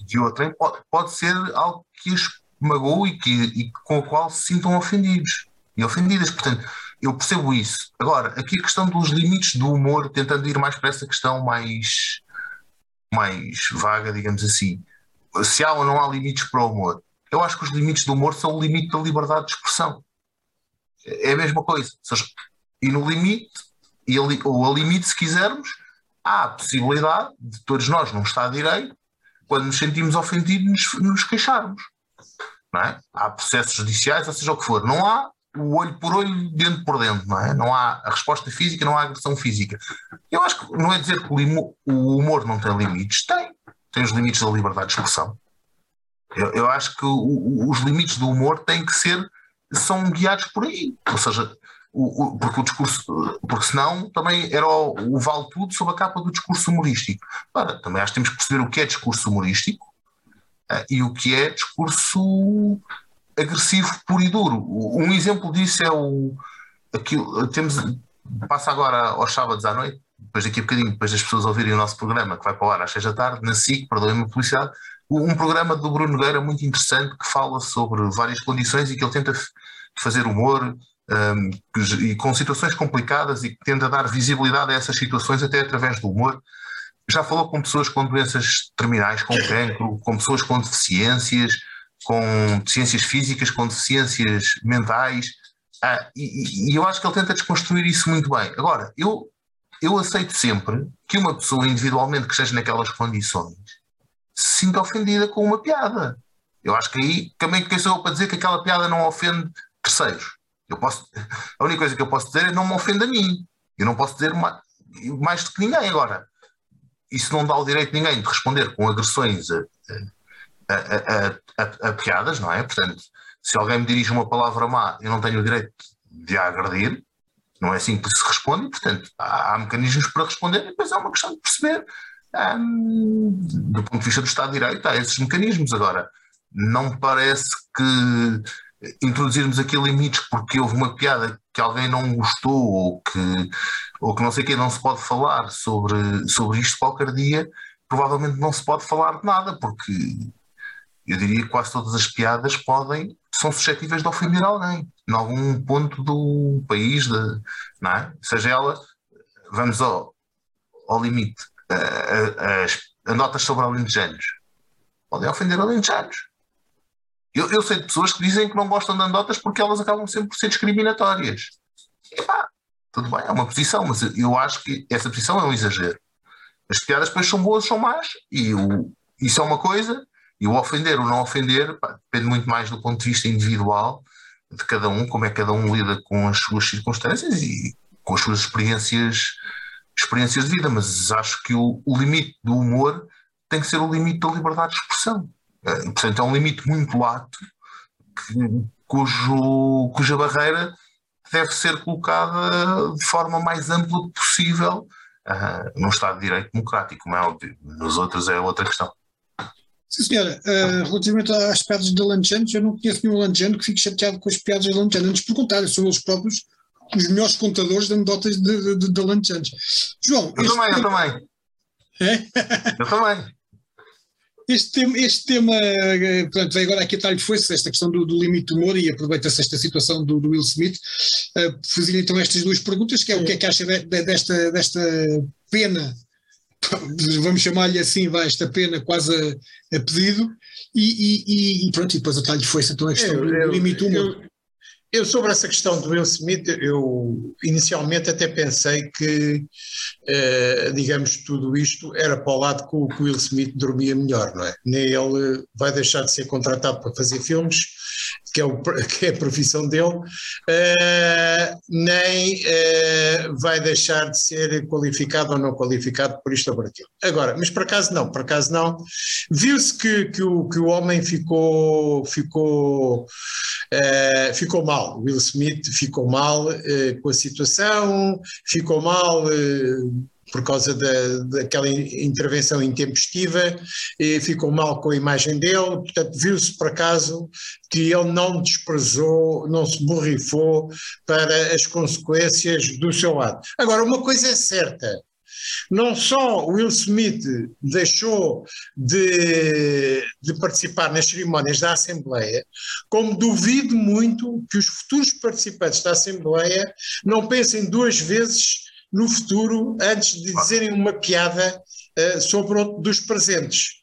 de outrem pode, pode ser algo que os magoe e, que, e com o qual se sintam ofendidos e ofendidas. Portanto, eu percebo isso. Agora, aqui a questão dos limites do humor, tentando ir mais para essa questão mais, mais vaga, digamos assim. Se há ou não há limites para o humor. Eu acho que os limites do humor são o limite da liberdade de expressão. É a mesma coisa. Seja, e no limite ou a limite, se quisermos, há a possibilidade de todos nós, num Estado de Direito, quando nos sentimos ofendidos, nos, nos queixarmos. Não é? Há processos judiciais, ou seja o que for. Não há o olho por olho, dentro por dentro, não é? Não há a resposta física, não há agressão física. Eu acho que não é dizer que o humor não tem limites. Tem. Tem os limites da liberdade de expressão. Eu, eu acho que o, os limites do humor têm que ser, são guiados por aí. Ou seja, o, o, porque o discurso, porque senão também era o, o, vale tudo sob a capa do discurso humorístico. Ora, também acho que temos que perceber o que é discurso humorístico uh, e o que é discurso agressivo puro e duro. Um exemplo disso é o aquilo, temos, passa agora aos sábados à noite, depois daqui a bocadinho, depois das pessoas ouvirem o nosso programa, que vai para o ar às seis da tarde, na SIC, perdoem-me a publicidade, um programa do Bruno Nogueira muito interessante que fala sobre várias condições e que ele tenta fazer humor, um, e com situações complicadas e que tenta dar visibilidade a essas situações até através do humor. Já falou com pessoas com doenças terminais, com cancro, com pessoas com deficiências, com deficiências físicas, com deficiências mentais, ah, e, e, eu acho que ele tenta desconstruir isso muito bem. Agora, eu, eu aceito sempre que uma pessoa individualmente que esteja naquelas condições se sinta ofendida com uma piada. Eu acho que aí também quem sou eu para dizer que aquela piada não ofende terceiros. Eu posso, a única coisa que eu posso dizer é não me ofenda a mim. Eu não posso dizer mais, mais do que ninguém agora. Isso não dá o direito a ninguém de responder com agressões a, a, a, piadas, não é? Portanto, se alguém me dirige uma palavra má, eu não tenho o direito de a agredir. Não é assim que se responde, portanto, há, há mecanismos para responder e depois é uma questão de perceber. Hum, do ponto de vista do Estado de Direito, há esses mecanismos. Agora, não parece que introduzirmos aqui limites porque houve uma piada que alguém não gostou ou que, ou que não sei o que, não se pode falar sobre, sobre isto qualquer dia, provavelmente não se pode falar de nada, porque eu diria que quase todas as piadas podem, são suscetíveis de ofender alguém, em algum ponto do país, de, não é? Seja ela, vamos ao, ao limite, as notas sobre alentejanos podem ofender alentejanos eu, eu, sei de pessoas que dizem que não gostam de anedotas porque elas acabam sempre por ser discriminatórias. Ah, tudo bem, é uma posição, mas eu acho que essa posição é um exagero. As piadas depois são boas, são más, e o, isso é uma coisa, e o ofender ou não ofender pá, depende muito mais do ponto de vista individual de cada um, como é que cada um lida com as suas circunstâncias e com as suas experiências, experiências de vida. Mas acho que o, o limite do humor tem que ser o limite da liberdade de expressão. Eh, portanto, é um limite muito lato que, cujo, cuja barreira deve ser colocada de forma mais ampla possível uh, num Estado de Direito democrático, como é óbvio. Nos outros é outra questão. Sim, senhora. Uh, relativamente às piadas de Lanchanos, eu não conheço nenhum Lanchano que fique chateado com as piadas de Lanchanos. Antes, por contrário, são eles próprios os melhores contadores de anedotas de, de, de Lanchanos. João. Eu também, eu também. É? Eu também. Este tema, este tema portanto, vem agora aqui atrás de foi esta questão do, do, limite do humor e aproveita-se esta situação do, do Will Smith. Uh, fazer então estas duas perguntas, que é o que é que acha de, de, desta, desta pena *laughs* vamos chamar-lhe assim, vai esta pena quase a, a pedido, e, e, e, pronto, e depois o talho foi-se então a questão do limite humor. Eu, sobre essa questão do Will Smith, eu inicialmente até pensei que, eh, digamos, tudo isto era para o lado que o Will Smith dormia melhor, não é? Nem ele vai deixar de ser contratado para fazer filmes, que é, o, *laughs* que é a profissão dele, uh, nem uh, vai deixar de ser qualificado ou não qualificado por isto ou por aquilo. Agora, mas por acaso não, por acaso não. Viu-se que, que, o, que o homem ficou, ficou, uh, ficou mal, Will Smith ficou mal com a situação, ficou mal por causa da, daquela intervenção intempestiva, e ficou mal com a imagem dele, portanto viu-se por acaso que ele não desprezou, não se borrifou para as consequências do seu ato. Agora, uma coisa é certa, não só Will Smith deixou de, de, participar nas cerimónias da Assembleia, como duvido muito que os futuros participantes da Assembleia não pensem duas vezes no futuro antes de dizerem uma piada uh, sobre outro dos presentes.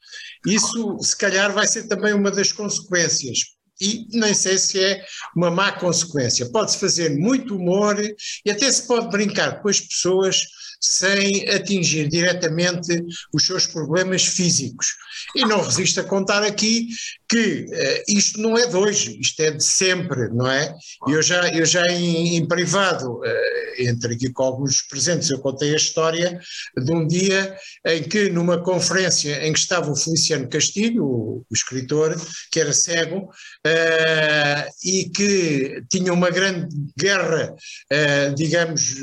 Isso, se calhar, vai ser também uma das consequências. E nem sei se é uma má consequência. Pode-se fazer muito humor e até se pode brincar com as pessoas sem atingir diretamente os seus problemas físicos. E não resisto a contar aqui que uh, isto não é de hoje, isto é de sempre, não é? Eu já, eu já em, em privado, uh, entre aqui com alguns presentes, eu contei a história de um dia em que numa conferência em que estava o Feliciano Castilho, o, o escritor, que era cego, uh, e que tinha uma grande guerra, digamos,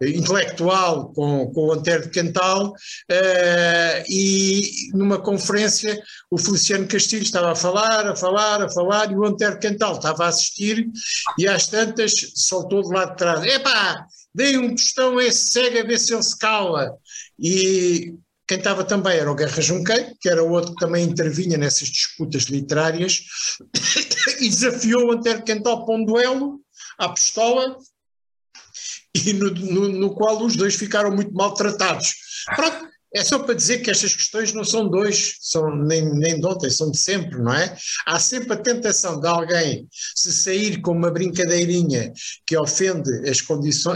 intelectual com, com o Antero de Cantal, uh, e numa conferência o Feliciano Castilho estava a falar, a falar, a falar, e o Antero de Cantal estava a assistir, e às tantas soltou de lá de trás, epá, dei um tostão a esse cego a ver se ele se cala, e quem estava também era o Guerra Junqueiro, que era outro que também intervinha nessas disputas literárias, *coughs* e desafiou o Antero Cantal para um duelo à pistola, e no, no, no, qual os dois ficaram muito maltratados. Pronto, é só para dizer que estas questões não são dois, são nem, nem de ontem, são de sempre, não é? Há sempre a tentação de alguém se sair com uma brincadeirinha que ofende as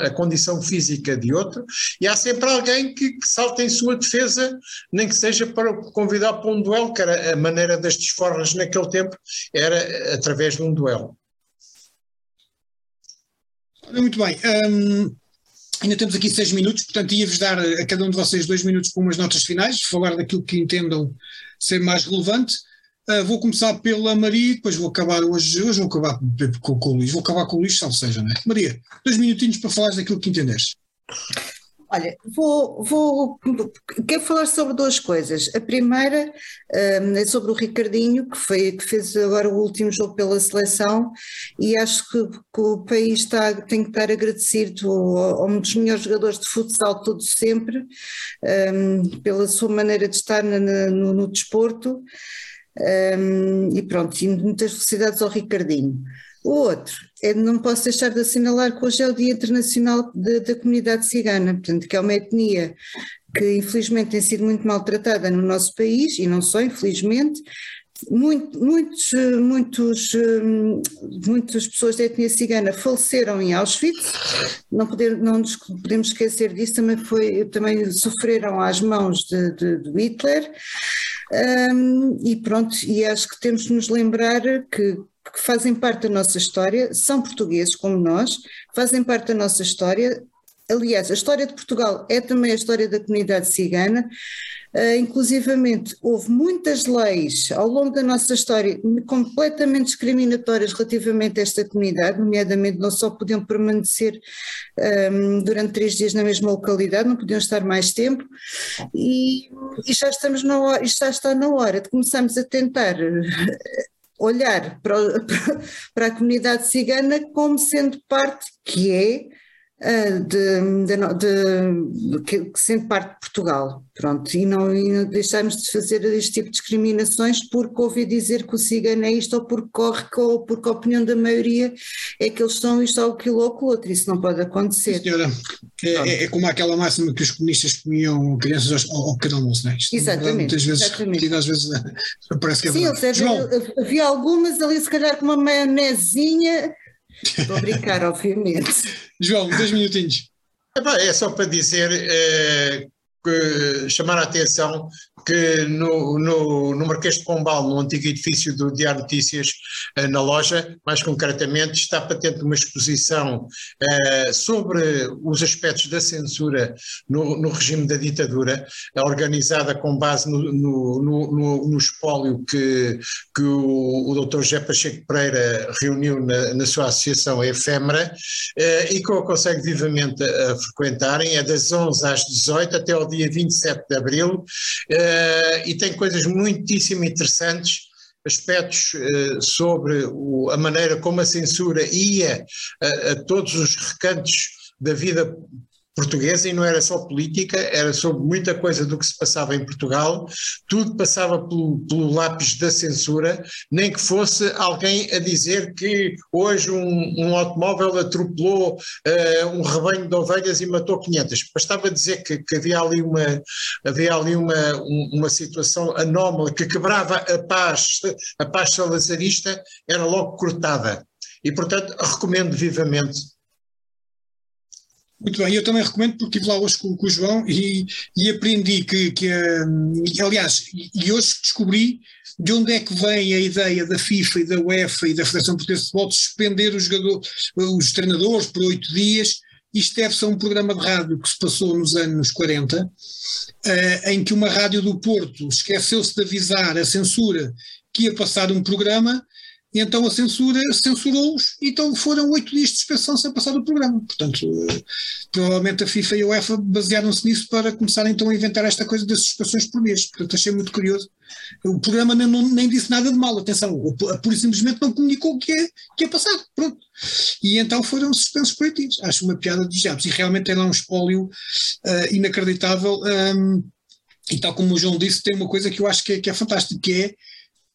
a condição física de outro, e há sempre alguém que, que salta em sua defesa, nem que seja para convidar para um duelo, que era a maneira das desforras naquele tempo, era através de um duelo. Muito bem. Um, ainda temos aqui seis minutos, portanto, ia-vos dar a cada um de vocês dois minutos para umas notas finais, falar daquilo que entendam ser mais relevante. Uh, vou começar pela Maria, depois vou acabar hoje, hoje vou acabar com, com o Luís, vou acabar com o Luís, salvo seja, não é? Maria, dois minutinhos para falar daquilo que entenderes. Olha, vou, vou, quero falar sobre duas coisas. A primeira um, é sobre o Ricardinho, que, foi, que fez agora o último jogo pela seleção, e acho que, que o país está, tem que estar agradecido a, um dos melhores jogadores de futsal todo sempre, um, pela sua maneira de estar na, no, no, desporto. Um, e pronto, e muitas felicidades ao Ricardinho. O outro, é, não posso deixar de assinalar que hoje é o Dia Internacional de, da Comunidade Cigana, portanto, que é uma etnia que infelizmente tem sido muito maltratada no nosso país, e não só infelizmente, muito, muitos, muitos, muitas pessoas da etnia cigana faleceram em Auschwitz, não, poder, não nos podemos esquecer disso, também, foi, também sofreram às mãos de, de, de Hitler, um, e pronto, e acho que temos de nos lembrar que que fazem parte da nossa história, são portugueses como nós, fazem parte da nossa história. Aliás, a história de Portugal é também a história da comunidade cigana. Uh, inclusivamente, houve muitas leis ao longo da nossa história completamente discriminatórias relativamente a esta comunidade, nomeadamente não só podiam permanecer um, durante três dias na mesma localidade, não podiam estar mais tempo, e, e já estamos na hora, já está na hora de começarmos a tentar olhar para, *laughs* para a comunidade cigana como sendo parte que é de, de, de, que, sendo parte de Portugal, pronto, e não, e não deixarmos de fazer este tipo de discriminações porque ouvi dizer que o cigano é isto ou porque corre ou porque a opinião da maioria é que eles são isto ou aquilo ou aquilo outro, isso não pode acontecer. Senhora, é, é, é, como aquela máxima que os comunistas comiam crianças ao, ao pequeno almoço, não é? Isto, exatamente. Muitas vezes, exatamente. às vezes *laughs* parece que é Sim, verdade. Seja, João, havia algumas ali se calhar com uma maionezinha Estou a brincar, obviamente. João, dois minutinhos. É só para dizer, é, que, chamar a atenção que no, no, no Marquês de Pombal, no antigo edifício do Diário Notícias, eh, na loja, mais concretamente, está patente uma exposição eh, sobre os aspectos da censura no, no regime da ditadura, organizada com base no, no, no espólio que, que o, o Dr. José Pacheco Pereira reuniu na, na sua associação efêmera eh, e que eu aconselho vivamente a, frequentarem, é das 11 às 18 até ao dia 27 de abril. E tem coisas muitíssimo interessantes, aspectos uh, sobre o, a maneira como a censura ia a, a todos os recantos da vida portuguesa e não era só política, era sobre muita coisa do que se passava em Portugal, tudo passava pelo, pelo lápis da censura, nem que fosse alguém a dizer que hoje um, um automóvel atropelou uh, um rebanho de ovelhas e matou 500. Bastava dizer que, que havia ali, uma, havia ali uma, uma situação anómala que quebrava a paz, a paz salazarista, era logo cortada. E, portanto, recomendo vivamente muito bem, eu também recomendo porque estive lá hoje com, com o João e, e aprendi que, que um, aliás, e hoje descobri de onde é que vem a ideia da FIFA e da UEFA e da Federação Portuguesa de Futebol de suspender os, jogadores, os treinadores por oito dias. Isto deve-se a um programa de rádio que se passou nos anos 40, uh, em que uma rádio do Porto esqueceu-se de avisar a censura que ia passar um programa e então a censura censurou-os e então foram oito dias de suspensão sem passar o programa. Portanto, eh, provavelmente a FIFA e a UEFA basearam-se nisso para começarem então a inventar esta coisa das suspensões por mês. Portanto, achei muito curioso. O programa nem, nem disse nada de mal, atenção, e simplesmente não comunicou que ia, que ia passar. Pronto. E então foram suspensos por oito dias. Acho uma piada dos diabos. E realmente tem lá um espólio uh, inacreditável. Um, e tal como o João disse, tem uma coisa que eu acho que é, que é fantástico, que é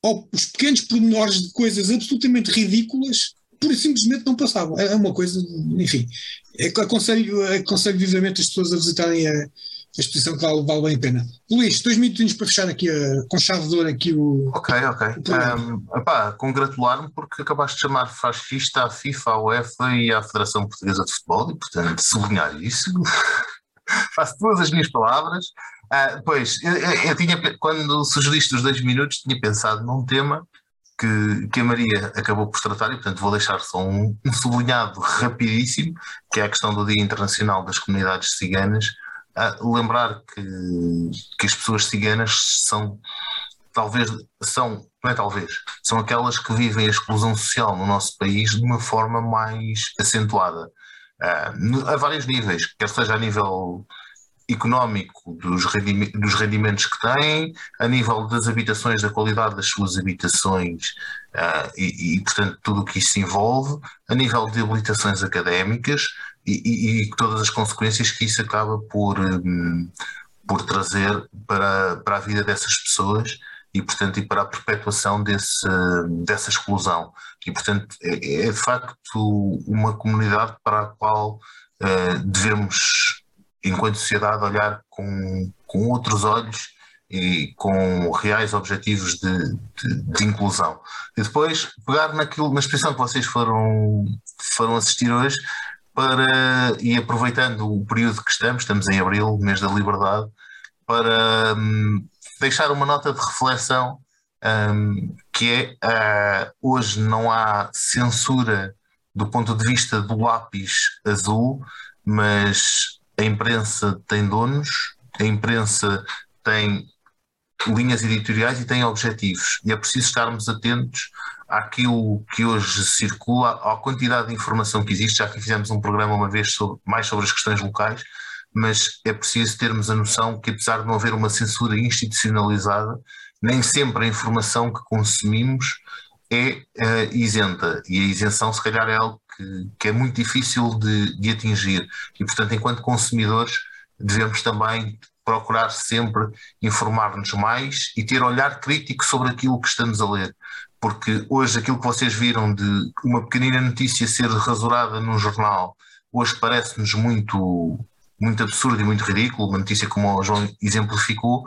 os pequenos pormenores de coisas absolutamente ridículas, pura e simplesmente não passavam. É uma coisa, enfim, é aconselho, aconselho vivamente as pessoas a visitarem a, a exposição que vale, vale bem a pena. Luís, dois minutinhos para fechar aqui a, com chave de ouro aqui o. Ok, ok. Um, congratular-me porque acabaste de chamar fascista à FIFA, à UEFA e à Federação Portuguesa de Futebol e, portanto, sublinhar isso. *laughs* Faço todas as minhas palavras. Ah, pois, eu, eu, tinha, quando sugeriste os dois minutos, tinha pensado num tema que, que a Maria acabou por tratar e, portanto, vou deixar só um, um sublinhado rapidíssimo, que é a questão do Dia Internacional das Comunidades Ciganas. Ah, lembrar que, que as pessoas ciganas são, talvez, são, não é talvez, são aquelas que vivem a exclusão social no nosso país de uma forma mais acentuada, ah, a vários níveis, quer seja a nível económico dos, dos rendimentos que têm, a nível das habitações, da qualidade das suas habitações uh, e, e, portanto, tudo o que isso envolve, a nível de habilitações académicas e, e, e todas as consequências que isso acaba por, um, por trazer para, para a vida dessas pessoas e, portanto, e para a perpetuação desse, dessa exclusão. E, portanto, é, é de facto uma comunidade para a qual uh, devemos enquanto sociedade, olhar com, com outros olhos e com reais objetivos de, de, de, inclusão. E depois pegar naquilo, na exposição que vocês foram, foram assistir hoje, para, e aproveitando o período que estamos, estamos em abril, mês da liberdade, para um, deixar uma nota de reflexão um, que é uh, hoje não há censura do ponto de vista do lápis azul, mas a imprensa tem donos, a imprensa tem linhas editoriais e tem objetivos. E é preciso estarmos atentos àquilo que hoje circula, à quantidade de informação que existe. Já que fizemos um programa uma vez sobre, mais sobre as questões locais, mas é preciso termos a noção que, apesar de não haver uma censura institucionalizada, nem sempre a informação que consumimos é uh, isenta. E a isenção, se calhar, é algo que, que é muito difícil de, de atingir. E, portanto, enquanto consumidores, devemos também procurar sempre informar-nos mais e ter olhar crítico sobre aquilo que estamos a ler. Porque hoje aquilo que vocês viram de uma pequenina notícia ser rasurada num jornal, hoje parece-nos muito, muito absurdo e muito ridículo, uma notícia como o João exemplificou,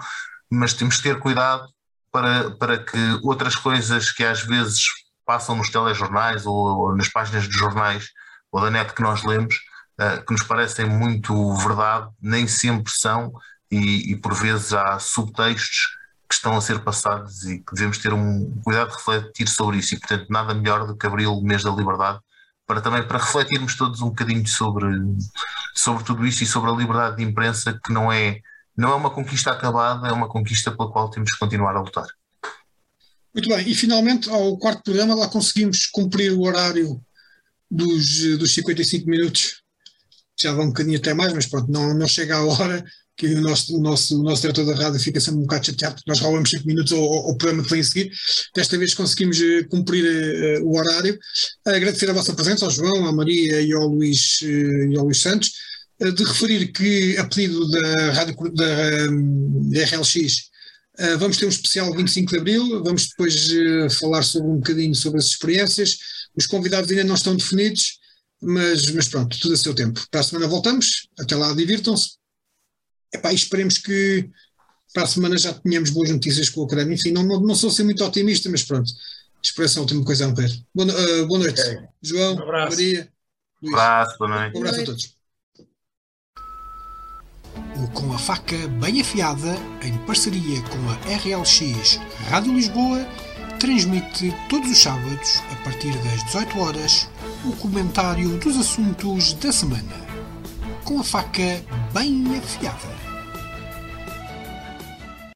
mas temos que ter cuidado para, para que outras coisas que às vezes passam nos telejornais ou, nas páginas dos jornais ou da net que nós lemos, uh, que nos parecem muito verdade, nem sempre são e, e, por vezes há subtextos que estão a ser passados e que devemos ter um cuidado de refletir sobre isso e portanto nada melhor do que abrir o mês da liberdade para também para refletirmos todos um bocadinho sobre, sobre tudo isto e sobre a liberdade de imprensa que não é, não é uma conquista acabada, é uma conquista pela qual temos que continuar a lutar. Muito bem, e finalmente ao quarto programa lá conseguimos cumprir o horário dos, dos 55 minutos, já vão um bocadinho até mais, mas pronto, não, não chega à hora que o nosso, o nosso, o nosso diretor da rádio fica sempre um bocado chateado nós roubamos 5 minutos ao, ao, programa que vem a seguir. Desta vez conseguimos eh, cumprir uh, o horário. Agradecer a vossa presença ao João, à Maria e ao Luís, uh, e ao Luís Santos. Uh, de referir que, a pedido da, rádio, da, um, da RLX, vamos ter um especial 25 de Abril. Vamos depois falar sobre um bocadinho sobre as experiências. Os convidados ainda não estão definidos, mas, mas pronto, tudo a seu tempo. Para a semana voltamos. Até lá, divirtam-se Epá, esperemos que para a semana já tenhamos boas notícias com o Ucrânia. Enfim, não, não, não sou ser muito otimista, mas pronto. Espero essa última coisa a morrer. Boa, uh, boa noite, okay. João, um Maria, Luís. Um abraço, boa noite. Um abraço a todos. O Com a Faca Bem Afiada, em parceria com a RLX Rádio Lisboa, transmite todos os sábados, a partir das 18 horas, o comentário dos assuntos da semana. Com a faca bem afiada.